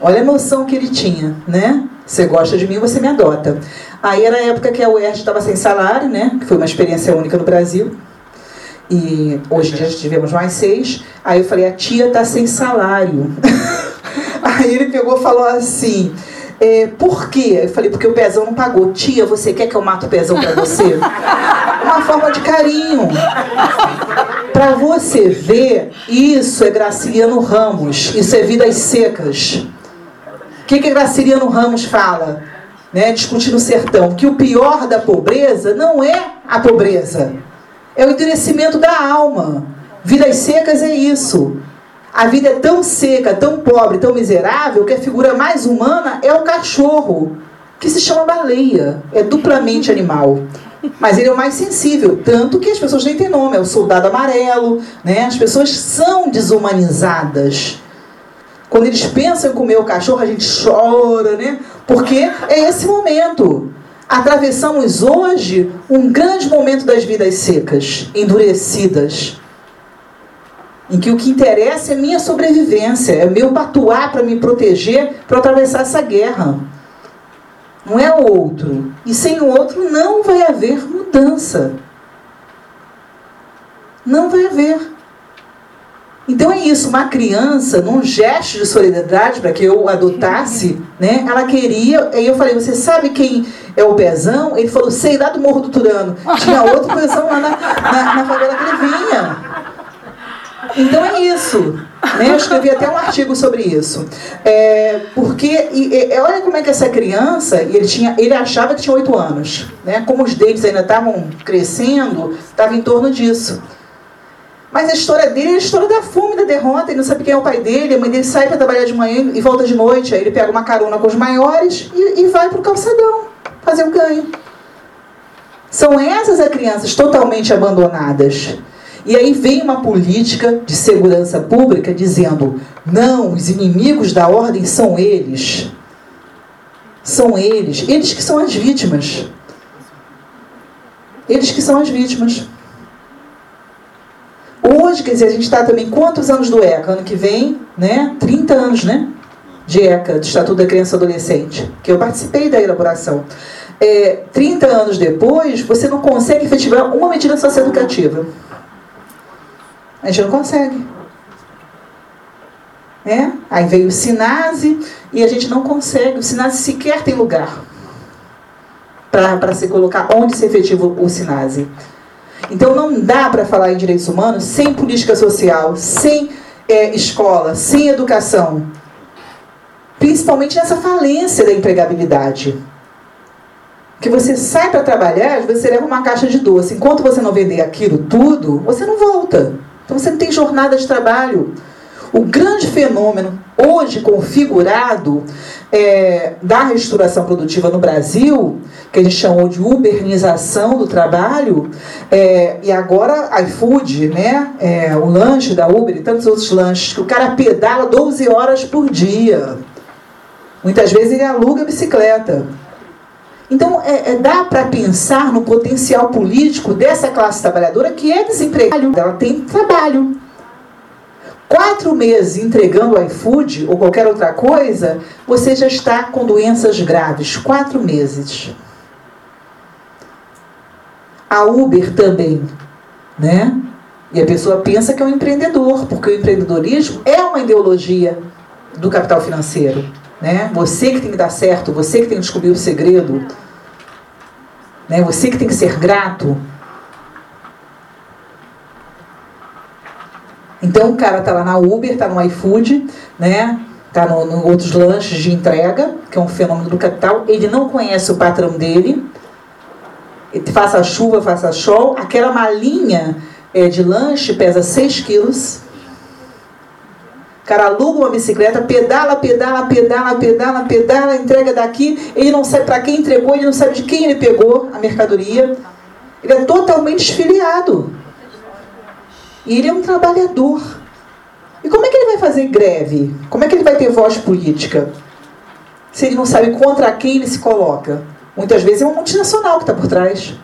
Olha a noção que ele tinha, né? Você gosta de mim, você me adota. Aí era a época que a UERJ estava sem salário, né? Que foi uma experiência única no Brasil. E hoje já tivemos mais seis. Aí eu falei, a tia está sem salário. Aí ele pegou e falou assim. É, por quê? Eu falei, porque o pezão não pagou. Tia, você quer que eu mato o pezão para você? Uma forma de carinho. Para você ver, isso é Graciliano Ramos. Isso é Vidas Secas que, que Graciliano Ramos fala? Né, discutindo o sertão, que o pior da pobreza não é a pobreza, é o endurecimento da alma. Vidas secas é isso. A vida é tão seca, tão pobre, tão miserável, que a figura mais humana é o cachorro, que se chama baleia, é duplamente animal. Mas ele é o mais sensível, tanto que as pessoas nem têm nome, é o soldado amarelo, né? As pessoas são desumanizadas. Quando eles pensam em comer o cachorro, a gente chora, né? Porque é esse momento. Atravessamos hoje um grande momento das vidas secas, endurecidas, em que o que interessa é minha sobrevivência, é meu patuar para me proteger, para atravessar essa guerra. Não é o outro. E sem o outro não vai haver mudança. Não vai haver. Então é isso, uma criança, num gesto de solidariedade para que eu adotasse, né? Ela queria, aí eu falei, você sabe quem é o Pezão? Ele falou, sei lá do Morro do Turano. Tinha outro Pezão lá na, na, na favela que ele vinha. Então é isso. Né? Eu escrevi até um artigo sobre isso. É, porque, e, e, olha como é que essa criança, ele, tinha, ele achava que tinha oito anos. Né? Como os dentes ainda estavam crescendo, estava em torno disso. Mas a história dele é a história da fome, da derrota. Ele não sabe quem é o pai dele. A mãe dele sai para trabalhar de manhã e volta de noite. Aí ele pega uma carona com os maiores e, e vai para o calçadão fazer o ganho. São essas as crianças totalmente abandonadas. E aí vem uma política de segurança pública dizendo: não, os inimigos da ordem são eles. São eles. Eles que são as vítimas. Eles que são as vítimas. Hoje, quer dizer, a gente está também quantos anos do ECA? Ano que vem, né? 30 anos, né? De ECA, do Estatuto da Criança e Adolescente, que eu participei da elaboração. É, 30 anos depois, você não consegue efetivar uma medida socioeducativa. A gente não consegue. É? Aí veio o Sinase e a gente não consegue. O Sinase sequer tem lugar para se colocar onde se efetiva o Sinase. Então não dá para falar em direitos humanos sem política social, sem é, escola, sem educação. Principalmente nessa falência da empregabilidade. Que você sai para trabalhar, você leva uma caixa de doce. Enquanto você não vender aquilo tudo, você não volta. Então você não tem jornada de trabalho. O grande fenômeno hoje configurado é, da reestruturação produtiva no Brasil, que a gente chamou de ubernização do trabalho, é, e agora iFood, né, é, o lanche da Uber e tantos outros lanches, que o cara pedala 12 horas por dia. Muitas vezes ele aluga bicicleta. Então, é, é dá para pensar no potencial político dessa classe trabalhadora que é desempregada. Ela tem trabalho. Quatro meses entregando iFood ou qualquer outra coisa, você já está com doenças graves. Quatro meses. A Uber também, né? E a pessoa pensa que é um empreendedor, porque o empreendedorismo é uma ideologia do capital financeiro. Né? Você que tem que dar certo, você que tem que descobrir o segredo, né? você que tem que ser grato. Então o cara tá lá na Uber, tá no iFood, né? Tá no, no outros lanches de entrega, que é um fenômeno do capital. Ele não conhece o patrão dele. Faça chuva, faça sol. Aquela malinha é, de lanche pesa 6 quilos cara aluga uma bicicleta, pedala, pedala, pedala, pedala, pedala, entrega daqui, ele não sabe para quem entregou, ele não sabe de quem ele pegou a mercadoria. Ele é totalmente desfiliado. E ele é um trabalhador. E como é que ele vai fazer greve? Como é que ele vai ter voz política? Se ele não sabe contra quem ele se coloca. Muitas vezes é uma multinacional que está por trás.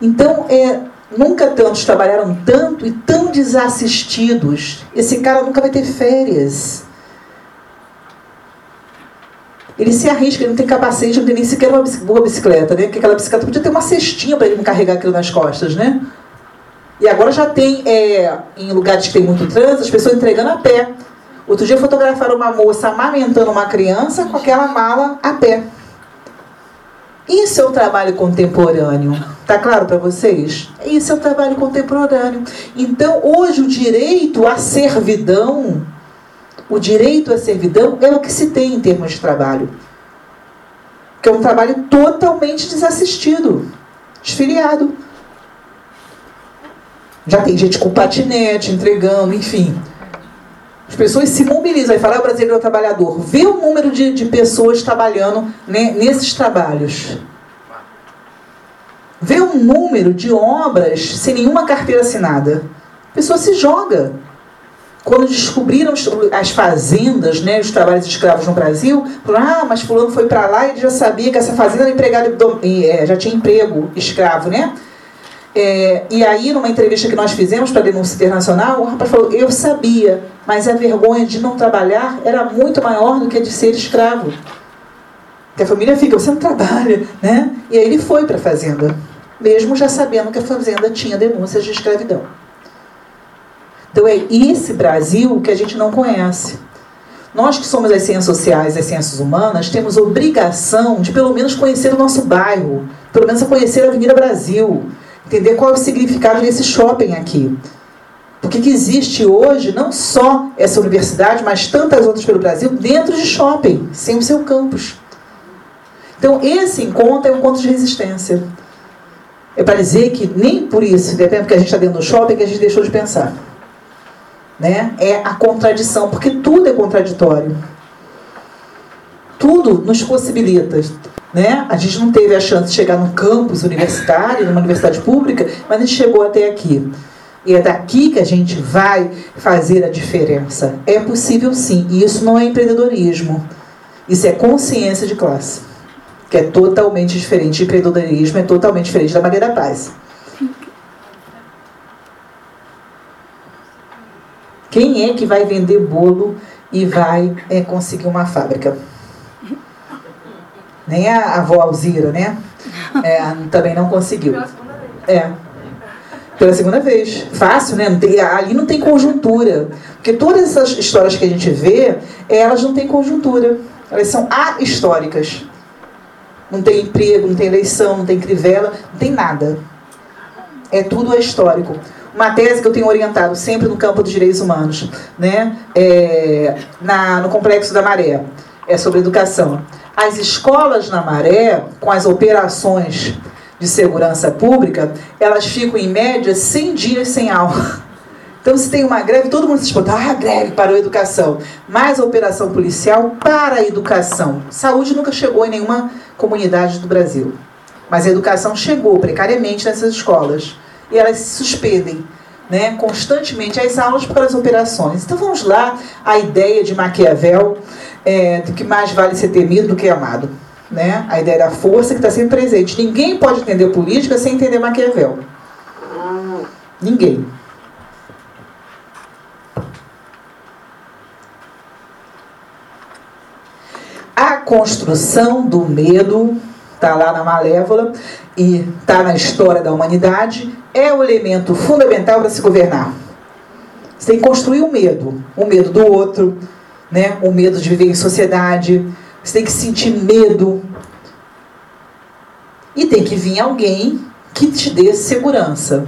Então, é, Nunca tantos trabalharam tanto e tão desassistidos. Esse cara nunca vai ter férias. Ele se arrisca, ele não tem capacete, não tem nem sequer uma boa bicicleta, né? Porque aquela bicicleta podia ter uma cestinha para ele carregar aquilo nas costas, né? E agora já tem, é, em lugares que tem muito trânsito, as pessoas entregando a pé. Outro dia fotografaram uma moça amamentando uma criança com aquela mala a pé. Isso é o trabalho contemporâneo. Tá claro para vocês? Isso é o trabalho contemporâneo. Então, hoje o direito à servidão, o direito à servidão é o que se tem em termos de trabalho. Que é um trabalho totalmente desassistido, desfiliado. Já tem gente com patinete entregando, enfim. As pessoas se mobilizam e falam, ah, o brasileiro é o trabalhador. Vê o número de, de pessoas trabalhando né, nesses trabalhos. Vê o número de obras sem nenhuma carteira assinada. A pessoa se joga. Quando descobriram as fazendas, né, os trabalhos escravos no Brasil, falaram, ah, mas fulano foi para lá e ele já sabia que essa fazenda era empregada, é, já tinha emprego escravo, né? É, e aí, numa entrevista que nós fizemos para a denúncia internacional, o rapaz falou: Eu sabia, mas a vergonha de não trabalhar era muito maior do que a de ser escravo. Que a família fica, você não trabalha, né? E aí ele foi para a fazenda, mesmo já sabendo que a fazenda tinha denúncias de escravidão. Então é esse Brasil que a gente não conhece. Nós que somos as ciências sociais, as ciências humanas, temos obrigação de pelo menos conhecer o nosso bairro, pelo menos conhecer a Avenida Brasil, entender qual é o significado desse shopping aqui. Porque que existe hoje não só essa universidade, mas tantas outras pelo Brasil dentro de shopping, sem o seu campus. Então esse encontro é um encontro de resistência. É para dizer que nem por isso, depende que a gente está dentro do shopping, que a gente deixou de pensar né? É a contradição, porque tudo é contraditório. Tudo nos possibilita. Né? A gente não teve a chance de chegar num campus universitário, numa universidade pública, mas a gente chegou até aqui. E é daqui que a gente vai fazer a diferença. É possível sim. E isso não é empreendedorismo. Isso é consciência de classe. Que é totalmente diferente. Empreendedorismo é totalmente diferente da Maria da Paz. Quem é que vai vender bolo e vai é, conseguir uma fábrica? Nem a avó Alzira, né? É, também não conseguiu. É. Pela segunda vez. Fácil, né? Não tem, ali não tem conjuntura. Porque todas essas histórias que a gente vê, elas não têm conjuntura. Elas são ahistóricas. Não tem emprego, não tem eleição, não tem crivela, não tem nada. É tudo histórico uma tese que eu tenho orientado sempre no campo dos direitos humanos, né? É, na, no Complexo da Maré, é sobre educação. As escolas na Maré, com as operações de segurança pública, elas ficam em média 100 dias sem aula. Então, se tem uma greve, todo mundo se espanta, ah, greve para a educação. Mas a operação policial para a educação. Saúde nunca chegou em nenhuma comunidade do Brasil. Mas a educação chegou precariamente nessas escolas e elas se suspendem né, constantemente as aulas para as operações. Então vamos lá, a ideia de Maquiavel, é, do que mais vale ser temido do que amado. Né? A ideia da força que está sempre presente. Ninguém pode entender política sem entender Maquiavel. Ninguém. A construção do medo está lá na Malévola e está na história da humanidade, é o elemento fundamental para se governar. Você tem que construir o um medo, o um medo do outro, né? o medo de viver em sociedade, você tem que sentir medo. E tem que vir alguém que te dê segurança.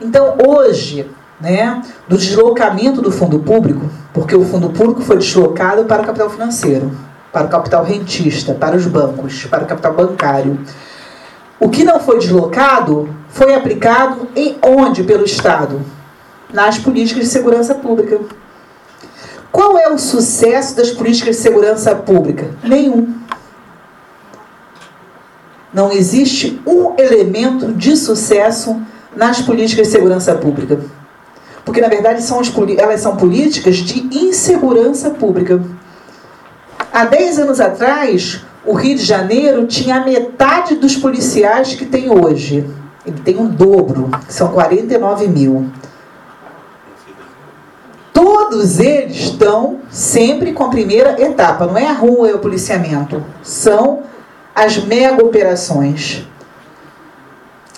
Então, hoje, né, do deslocamento do fundo público, porque o fundo público foi deslocado para o capital financeiro, para o capital rentista, para os bancos, para o capital bancário. O que não foi deslocado foi aplicado em onde pelo Estado? Nas políticas de segurança pública. Qual é o sucesso das políticas de segurança pública? Nenhum. Não existe um elemento de sucesso nas políticas de segurança pública. Porque, na verdade, são as, elas são políticas de insegurança pública. Há 10 anos atrás, o Rio de Janeiro tinha a metade dos policiais que tem hoje. Ele tem um dobro, que são 49 mil. Todos eles estão sempre com a primeira etapa, não é a rua, é o policiamento. São as mega operações.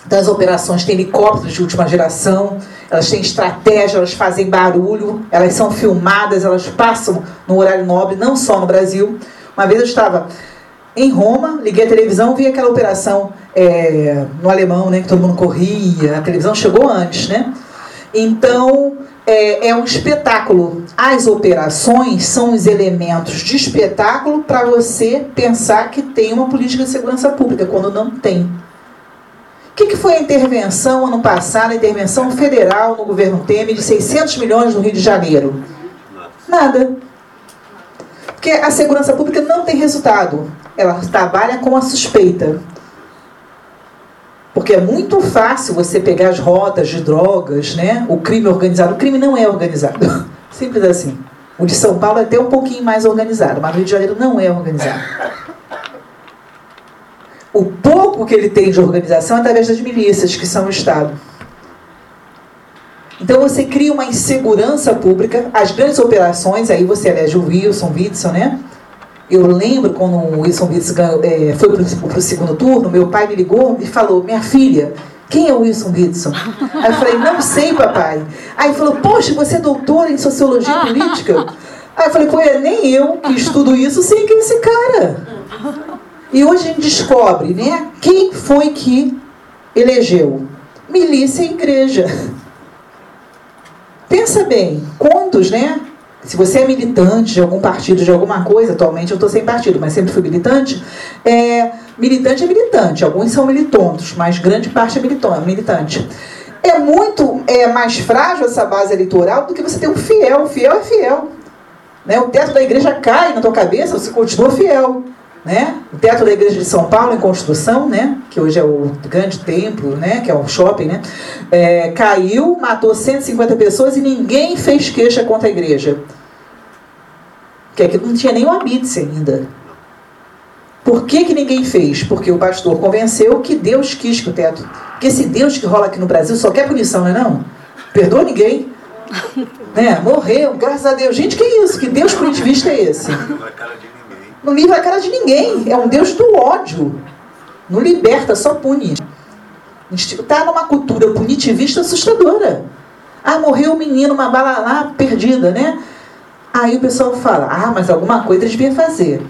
Das operações tem helicópteros de última geração, elas têm estratégia, elas fazem barulho, elas são filmadas, elas passam no horário nobre, não só no Brasil. Uma vez eu estava em Roma, liguei a televisão, vi aquela operação é, no alemão, né, que todo mundo corria, a televisão chegou antes, né? Então, é, é um espetáculo. As operações são os elementos de espetáculo para você pensar que tem uma política de segurança pública, quando não tem. O que, que foi a intervenção ano passado, a intervenção federal no governo Temer de 600 milhões no Rio de Janeiro? Nada. Porque a segurança pública não tem resultado ela trabalha com a suspeita. Porque é muito fácil você pegar as rotas de drogas, né? o crime organizado. O crime não é organizado. Simples assim. O de São Paulo é até um pouquinho mais organizado, mas o Rio de Janeiro não é organizado. O pouco que ele tem de organização é através das milícias, que são o Estado. Então você cria uma insegurança pública, as grandes operações, aí você elege o Wilson, Witson, né? Eu lembro quando o Wilson Witts é, foi para o segundo turno, meu pai me ligou e falou: Minha filha, Quem é o Wilson Whitson? Aí eu falei, não sei, papai. Aí ele falou, poxa, você é doutor em sociologia política? Aí eu falei, pô, é nem eu que estudo isso sei quem é esse cara. E hoje a gente descobre, né, quem foi que elegeu. Milícia e igreja. Pensa bem, quantos, né? Se você é militante de algum partido, de alguma coisa, atualmente eu estou sem partido, mas sempre fui militante, é, militante é militante, alguns são militontos, mas grande parte é militante. É muito é, mais frágil essa base eleitoral do que você ter um fiel. O fiel é fiel. Né? O teto da igreja cai na tua cabeça, você continua fiel. Né? O teto da igreja de São Paulo em construção, né? que hoje é o grande templo, né? que é o shopping, né? É, caiu, matou 150 pessoas e ninguém fez queixa contra a igreja. Que aquilo não tinha nem o habite ainda. Por que, que ninguém fez? Porque o pastor convenceu que Deus quis que o teto. Porque esse Deus que rola aqui no Brasil só quer punição, não é não? Perdoa ninguém. né? Morreu, graças a Deus. Gente, que isso? Que Deus punitivista é esse? Não livra a cara de ninguém. É um Deus do ódio. Não liberta, só pune. Está numa cultura punitivista assustadora. Ah, morreu um menino, uma bala lá perdida, né? Aí o pessoal fala, ah, mas alguma coisa devia fazer.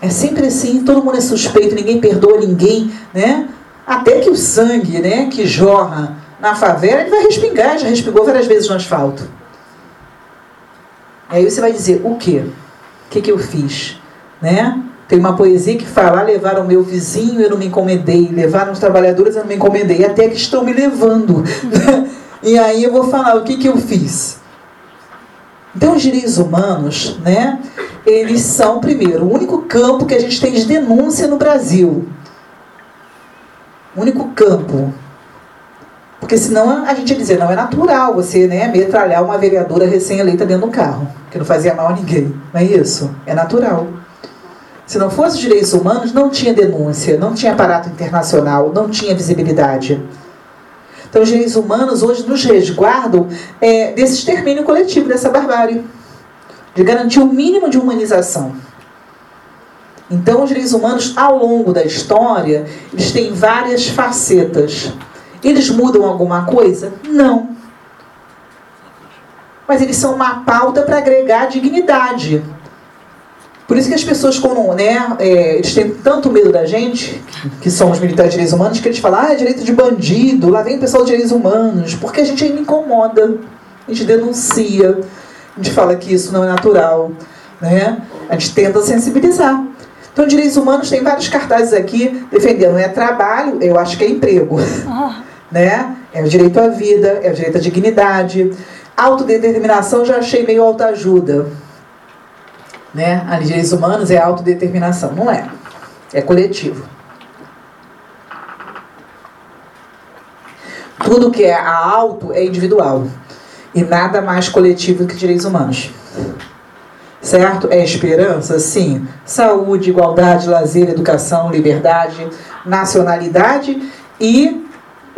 É sempre assim, todo mundo é suspeito, ninguém perdoa ninguém, né? Até que o sangue, né, que jorra na favela, ele vai respingar, já respingou várias vezes no asfalto. Aí você vai dizer, o quê? O que, que eu fiz? Né? Tem uma poesia que fala, ah, levaram meu vizinho, eu não me encomendei, levaram os trabalhadores, eu não me encomendei, até que estão me levando. e aí eu vou falar, o que, que eu fiz? Então, os direitos humanos, né, eles são, primeiro, o único campo que a gente tem de denúncia no Brasil. O único campo porque senão a gente ia dizer, não é natural você né, metralhar uma vereadora recém-eleita dentro do carro, que não fazia mal a ninguém. Não é isso? É natural. Se não fosse direitos humanos, não tinha denúncia, não tinha aparato internacional, não tinha visibilidade. Então, os direitos humanos hoje nos resguardam é, desse extermínio coletivo, dessa barbárie, de garantir o mínimo de humanização. Então, os direitos humanos, ao longo da história, eles têm várias facetas. Eles mudam alguma coisa? Não. Mas eles são uma pauta para agregar dignidade. Por isso que as pessoas, quando né, é, eles têm tanto medo da gente, que somos militares de direitos humanos, que eles falam, ah, é direito de bandido, lá vem o pessoal de direitos humanos, porque a gente ainda incomoda, a gente denuncia, a gente fala que isso não é natural, né? a gente tenta sensibilizar. Então, direitos humanos tem vários cartazes aqui defendendo, é trabalho, eu acho que é emprego. Ah. né? É o direito à vida, é o direito à dignidade. Autodeterminação já achei meio autoajuda. Né? A direitos humanos é autodeterminação. Não é. É coletivo. Tudo que é a auto é individual. E nada mais coletivo que direitos humanos. Certo? É esperança? Sim. Saúde, igualdade, lazer, educação, liberdade, nacionalidade e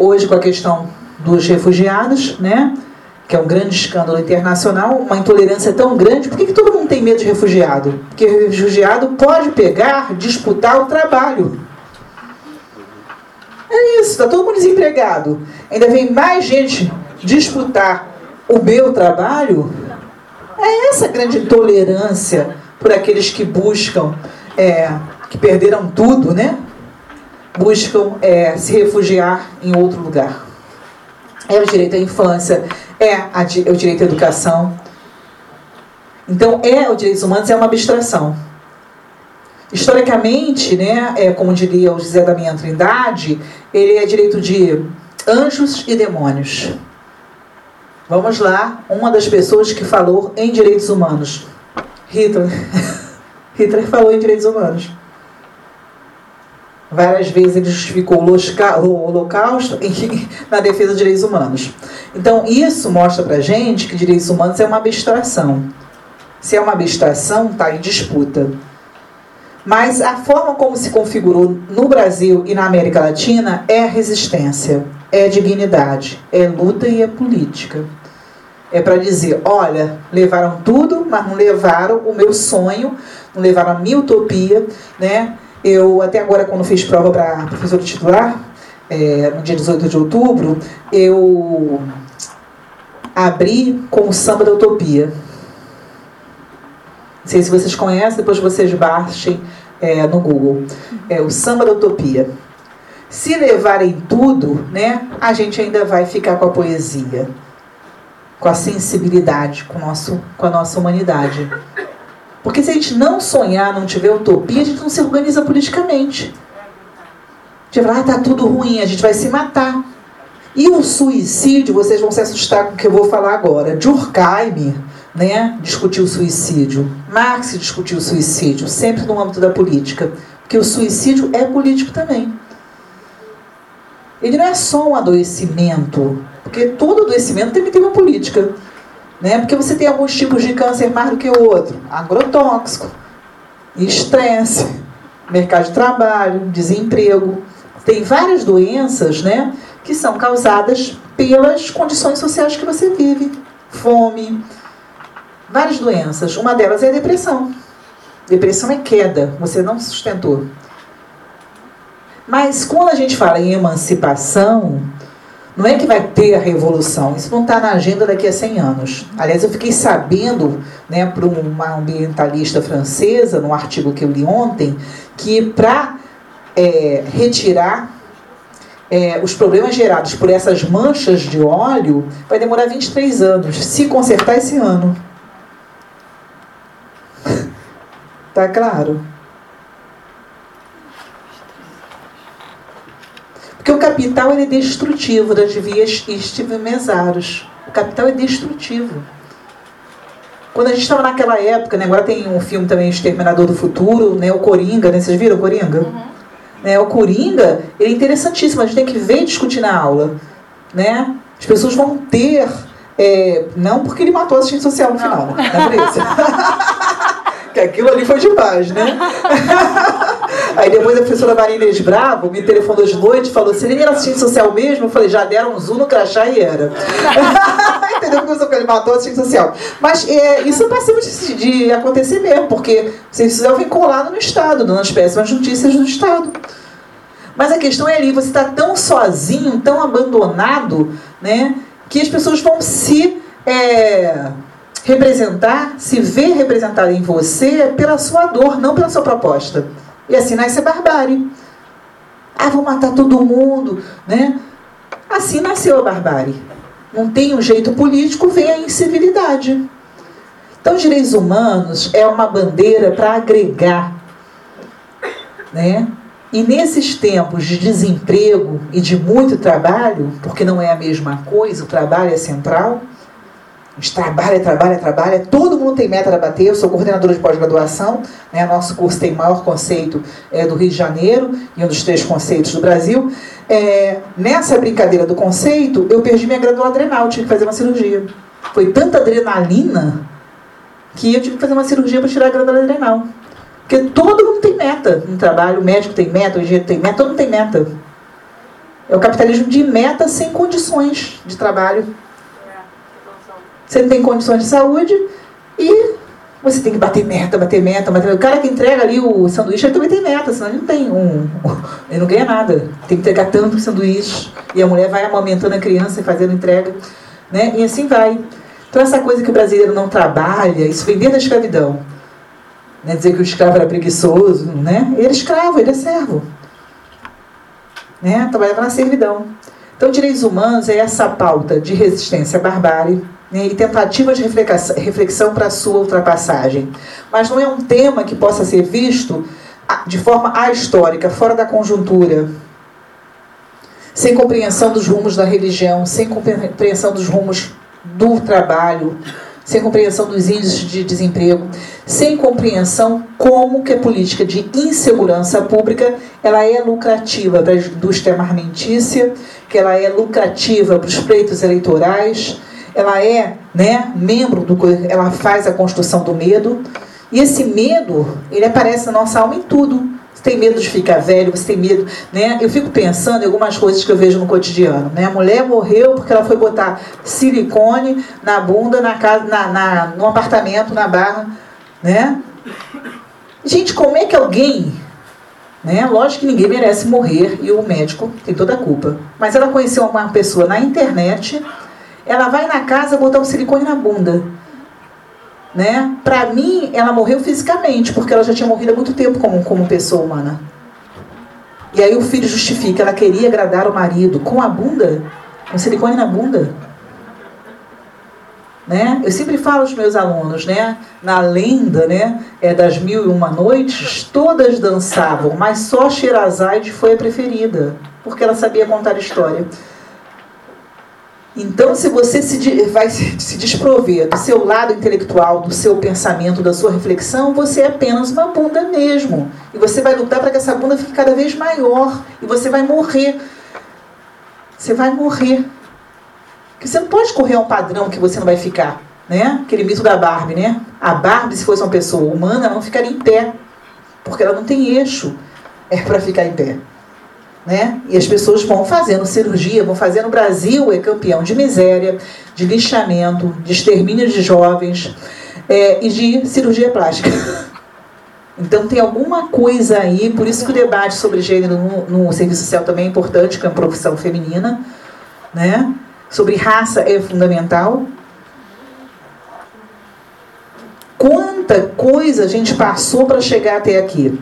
Hoje, com a questão dos refugiados, né? Que é um grande escândalo internacional, uma intolerância tão grande. Por que, que todo mundo tem medo de refugiado? Porque refugiado pode pegar, disputar o trabalho. É isso, está todo mundo desempregado. Ainda vem mais gente disputar o meu trabalho. É essa grande intolerância por aqueles que buscam, é, que perderam tudo, né? buscam é, se refugiar em outro lugar. É o direito à infância, é, a, o direito à educação. Então, é o direitos humanos é uma abstração. Historicamente, né, é, como diria o José da Minha Trindade, ele é direito de anjos e demônios. Vamos lá, uma das pessoas que falou em direitos humanos. Hitler. Hitler falou em direitos humanos. Várias vezes ele justificou o holocausto na defesa de direitos humanos. Então, isso mostra para gente que direitos humanos é uma abstração. Se é uma abstração, está em disputa. Mas a forma como se configurou no Brasil e na América Latina é resistência, é dignidade, é luta e é política. É para dizer: olha, levaram tudo, mas não levaram o meu sonho, não levaram a minha utopia, né? Eu, até agora, quando fiz prova para professor titular, é, no dia 18 de outubro, eu abri com o samba da utopia. Não sei se vocês conhecem, depois vocês baixem é, no Google. É o samba da utopia. Se levarem tudo, né, a gente ainda vai ficar com a poesia, com a sensibilidade, com, nosso, com a nossa humanidade. Porque se a gente não sonhar, não tiver utopia, a gente não se organiza politicamente. A gente vai falar, ah, tá tudo ruim, a gente vai se matar. E o suicídio, vocês vão se assustar com o que eu vou falar agora. Durkheim né, discutiu o suicídio. Marx discutiu o suicídio, sempre no âmbito da política. Porque o suicídio é político também. Ele não é só um adoecimento, porque todo adoecimento tem uma política. Né? Porque você tem alguns tipos de câncer mais do que o outro. Agrotóxico, estresse, mercado de trabalho, desemprego. Tem várias doenças né, que são causadas pelas condições sociais que você vive. Fome, várias doenças. Uma delas é a depressão. Depressão é queda, você não sustentou. Mas quando a gente fala em emancipação, não é que vai ter a revolução, isso não está na agenda daqui a 100 anos. Aliás, eu fiquei sabendo, né, por uma ambientalista francesa, num artigo que eu li ontem, que para é, retirar é, os problemas gerados por essas manchas de óleo vai demorar 23 anos, se consertar esse ano. tá claro? Porque o capital ele é destrutivo das vias estivemesaros. O capital é destrutivo. Quando a gente estava naquela época, né, agora tem um filme também, Exterminador do Futuro, né, o Coringa, né, vocês viram o Coringa? Uhum. Né, o Coringa, ele é interessantíssimo, a gente tem que ver e discutir na aula. Né? As pessoas vão ter, é, não porque ele matou a assistente social no final, não, não é por isso. que aquilo ali foi demais, né? Aí depois a professora Maria Bravo me telefonou de noite e falou: se ele era assistente social mesmo? Eu falei: já deram um zoom no crachá e era. Entendeu? Porque ele matou assistente social. Mas é, isso é passível de, de, acontecer mesmo, porque vocês social vem colado no Estado, dando as péssimas notícias do Estado. Mas a questão é ali: você está tão sozinho, tão abandonado, né? Que as pessoas vão se. É, representar, se ver representado em você pela sua dor, não pela sua proposta. E assim nasce a barbárie. Ah, vou matar todo mundo, né? Assim nasceu a barbárie. Não tem um jeito político, vem a incivilidade. Então, direitos humanos é uma bandeira para agregar, né? E nesses tempos de desemprego e de muito trabalho, porque não é a mesma coisa, o trabalho é central, gente trabalha, trabalha, trabalha, todo mundo tem meta para bater. Eu sou coordenadora de pós-graduação, né? nosso curso tem maior conceito é, do Rio de Janeiro e um dos três conceitos do Brasil. É, nessa brincadeira do conceito, eu perdi minha glândula adrenal, tive que fazer uma cirurgia. Foi tanta adrenalina que eu tive que fazer uma cirurgia para tirar a glândula adrenal. Porque todo mundo tem meta no trabalho, o médico tem meta, o engenheiro tem meta, todo mundo tem meta. É o capitalismo de meta sem condições de trabalho. Você não tem condições de saúde e você tem que bater meta, bater meta, bater O cara que entrega ali o sanduíche, ele também tem meta, senão ele não tem um. Ele não ganha nada. Tem que entregar tanto sanduíche. E a mulher vai amamentando a criança e fazendo entrega. Né? E assim vai. Então essa coisa que o brasileiro não trabalha, isso vem desde a escravidão. Né? Dizer que o escravo era preguiçoso, né? Ele é escravo, ele é servo. Né? Trabalhava na servidão. Então direitos humanos é essa pauta de resistência à barbárie né, e tentativa de reflexão para a sua ultrapassagem. Mas não é um tema que possa ser visto de forma ahistórica, fora da conjuntura, sem compreensão dos rumos da religião, sem compreensão dos rumos do trabalho, sem compreensão dos índices de desemprego, sem compreensão como que a política de insegurança pública ela é lucrativa para a indústria armamentícia, que ela é lucrativa para os pleitos eleitorais, ela é né, membro do ela faz a construção do medo. E esse medo ele aparece na nossa alma em tudo. Você tem medo de ficar velho você tem medo né? Eu fico pensando em algumas coisas que eu vejo no cotidiano né? A mulher morreu porque ela foi botar silicone na bunda na casa na, na no apartamento na barra né? Gente como é que alguém Né? Lógico que ninguém merece morrer e o médico tem toda a culpa. Mas ela conheceu uma pessoa na internet, ela vai na casa botar um silicone na bunda. Né? Para mim, ela morreu fisicamente, porque ela já tinha morrido há muito tempo como, como pessoa humana. E aí o filho justifica, ela queria agradar o marido com a bunda, com silicone na bunda. Né? Eu sempre falo aos meus alunos, né? na lenda né? é das mil e uma noites, todas dançavam, mas só Sherazade foi a preferida, porque ela sabia contar história. Então, se você se, vai se desprover do seu lado intelectual, do seu pensamento, da sua reflexão, você é apenas uma bunda mesmo. E você vai lutar para que essa bunda fique cada vez maior. E você vai morrer. Você vai morrer. Porque você não pode correr a um padrão que você não vai ficar. Né? Aquele mito da Barbie, né? A Barbie, se fosse uma pessoa humana, ela não ficaria em pé. Porque ela não tem eixo é para ficar em pé. Né? E as pessoas vão fazendo cirurgia, vão fazendo. O Brasil é campeão de miséria, de lixamento, de extermínio de jovens é, e de cirurgia plástica. Então tem alguma coisa aí, por isso que o debate sobre gênero no, no serviço social também é importante, que é uma profissão feminina, né? Sobre raça é fundamental. Quanta coisa a gente passou para chegar até aqui.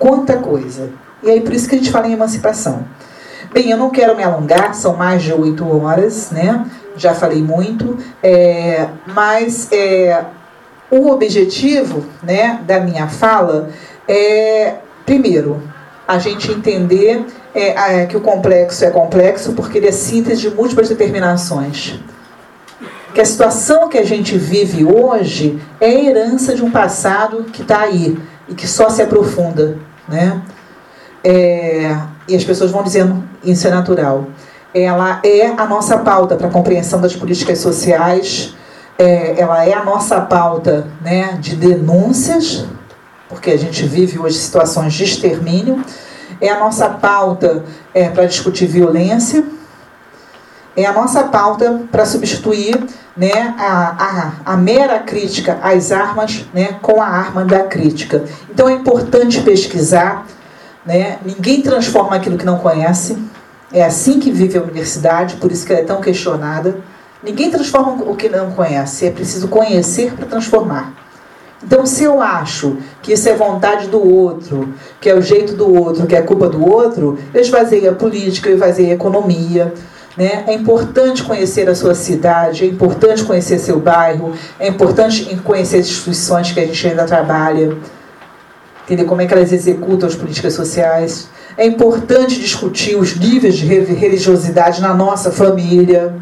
Quanta coisa. E aí por isso que a gente fala em emancipação. Bem, eu não quero me alongar, são mais de oito horas, né? Já falei muito, é, mas é, o objetivo né, da minha fala é, primeiro, a gente entender é, que o complexo é complexo porque ele é síntese de múltiplas determinações. Que a situação que a gente vive hoje é herança de um passado que está aí e que só se aprofunda. Né? É, e as pessoas vão dizendo isso é natural. Ela é a nossa pauta para a compreensão das políticas sociais, é, ela é a nossa pauta né, de denúncias, porque a gente vive hoje situações de extermínio, é a nossa pauta é, para discutir violência, é a nossa pauta para substituir né, a, a, a, mera crítica às armas né, com a arma da crítica. Então é importante pesquisar, né? Ninguém transforma aquilo que não conhece. É assim que vive a universidade, por isso que ela é tão questionada. Ninguém transforma o que não conhece, é preciso conhecer para transformar. Então, se eu acho que isso é vontade do outro, que é o jeito do outro, que é culpa do outro, eu esvaziei a política, eu esvaziei a economia. Né? É importante conhecer a sua cidade, é importante conhecer seu bairro, é importante conhecer as instituições que a gente ainda trabalha entender como é que elas executam as políticas sociais. É importante discutir os níveis de religiosidade na nossa família.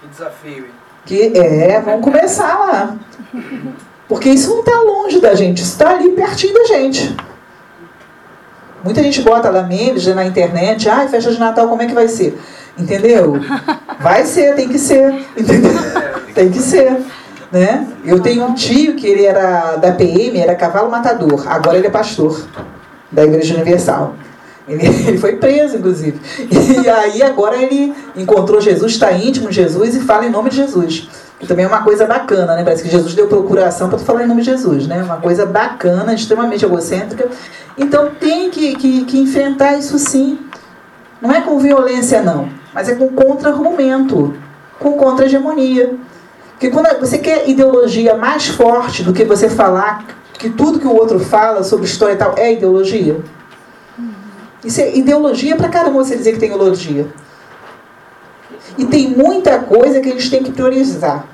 Que desafio, hein? Que é, vamos começar lá. Porque isso não está longe da gente, isso está ali pertinho da gente. Muita gente bota lá memes na internet, ai, ah, festa de Natal, como é que vai ser? Entendeu? Vai ser, tem que ser. Entendeu? Tem que ser. Né? Eu tenho um tio que ele era da PM, era cavalo matador, agora ele é pastor da Igreja Universal. Ele, ele foi preso, inclusive. E aí agora ele encontrou Jesus, está íntimo de Jesus e fala em nome de Jesus. Que também é uma coisa bacana, né? Parece que Jesus deu procuração para tu falar em nome de Jesus, né? Uma coisa bacana, extremamente egocêntrica. Então tem que, que, que enfrentar isso sim. Não é com violência, não, mas é com contra-argumento, com contra-hegemonia. Porque quando você quer ideologia mais forte do que você falar que tudo que o outro fala sobre história e tal é ideologia. Isso é ideologia pra caramba você dizer que tem ideologia. E tem muita coisa que a gente tem que priorizar.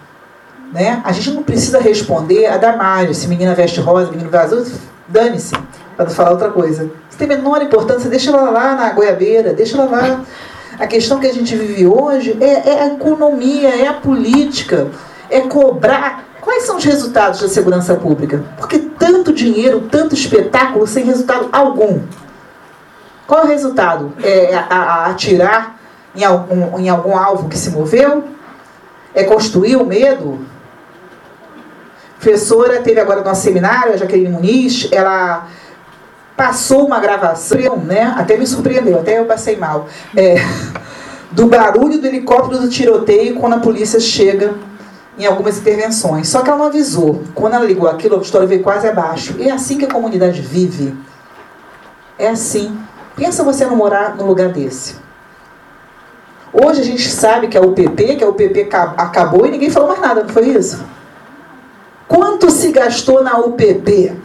Né? A gente não precisa responder a Damares, se menina veste rosa, menino azul, dane-se, para não falar outra coisa. Isso tem menor importância, deixa ela lá na goiabeira, deixa ela lá. A questão que a gente vive hoje é, é a economia, é a política é cobrar quais são os resultados da segurança pública. Porque tanto dinheiro, tanto espetáculo sem resultado algum. Qual é o resultado? É atirar em algum, em algum alvo que se moveu? É construir o medo? A professora teve agora no nosso seminário, a Jaqueline Muniz, ela passou uma gravação, né? Até me surpreendeu, até eu passei mal. É, do barulho do helicóptero do tiroteio quando a polícia chega em algumas intervenções. Só que ela não avisou. Quando ela ligou aquilo, a história veio quase abaixo. E é assim que a comunidade vive. É assim. Pensa você não morar num lugar desse. Hoje a gente sabe que a UPP, que a UPP acabou e ninguém falou mais nada, não foi isso? Quanto se gastou na UPP?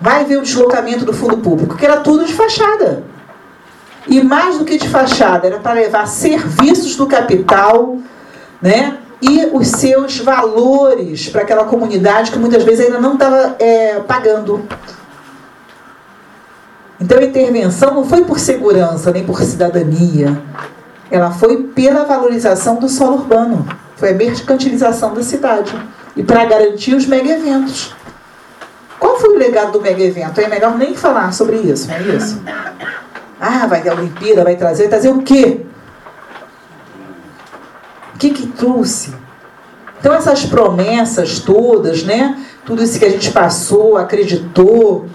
Vai ver o deslocamento do fundo público, que era tudo de fachada. E mais do que de fachada, era para levar serviços do capital, né? E os seus valores para aquela comunidade que muitas vezes ainda não estava é, pagando. Então a intervenção não foi por segurança nem por cidadania, ela foi pela valorização do solo urbano, foi a mercantilização da cidade e para garantir os mega eventos. Qual foi o legado do mega evento? É melhor nem falar sobre isso, não é isso? Ah, vai ter a Olimpíada, vai trazer, trazer o quê? O que que trouxe? Então essas promessas todas, né? Tudo isso que a gente passou, acreditou.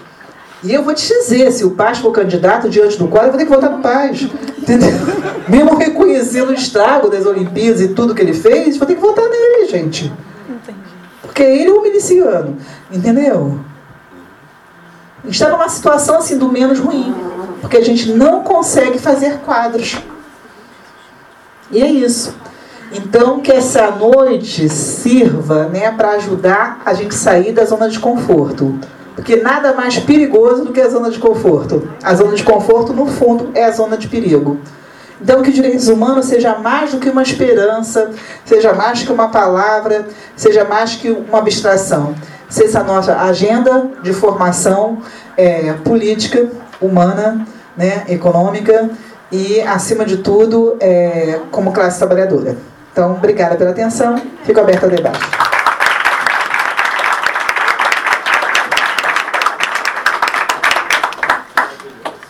E eu vou te dizer, se o Paz for candidato diante do quadro, eu vou ter que votar no Paz. Entendeu? Mesmo reconhecendo o estrago das Olimpíadas e tudo que ele fez, vou ter que votar nele, gente. Porque ele é um miliciano. Entendeu? A gente está numa situação assim do menos ruim. Porque a gente não consegue fazer quadros. E é isso. Então, que essa noite sirva né, para ajudar a gente sair da zona de conforto. Porque nada mais perigoso do que a zona de conforto. A zona de conforto, no fundo, é a zona de perigo. Então, que direitos humanos seja mais do que uma esperança, seja mais que uma palavra, seja mais que uma abstração. Seja a nossa agenda de formação é, política, humana, né, econômica e, acima de tudo, é, como classe trabalhadora. Então, obrigada pela atenção. Fico aberta ao debate.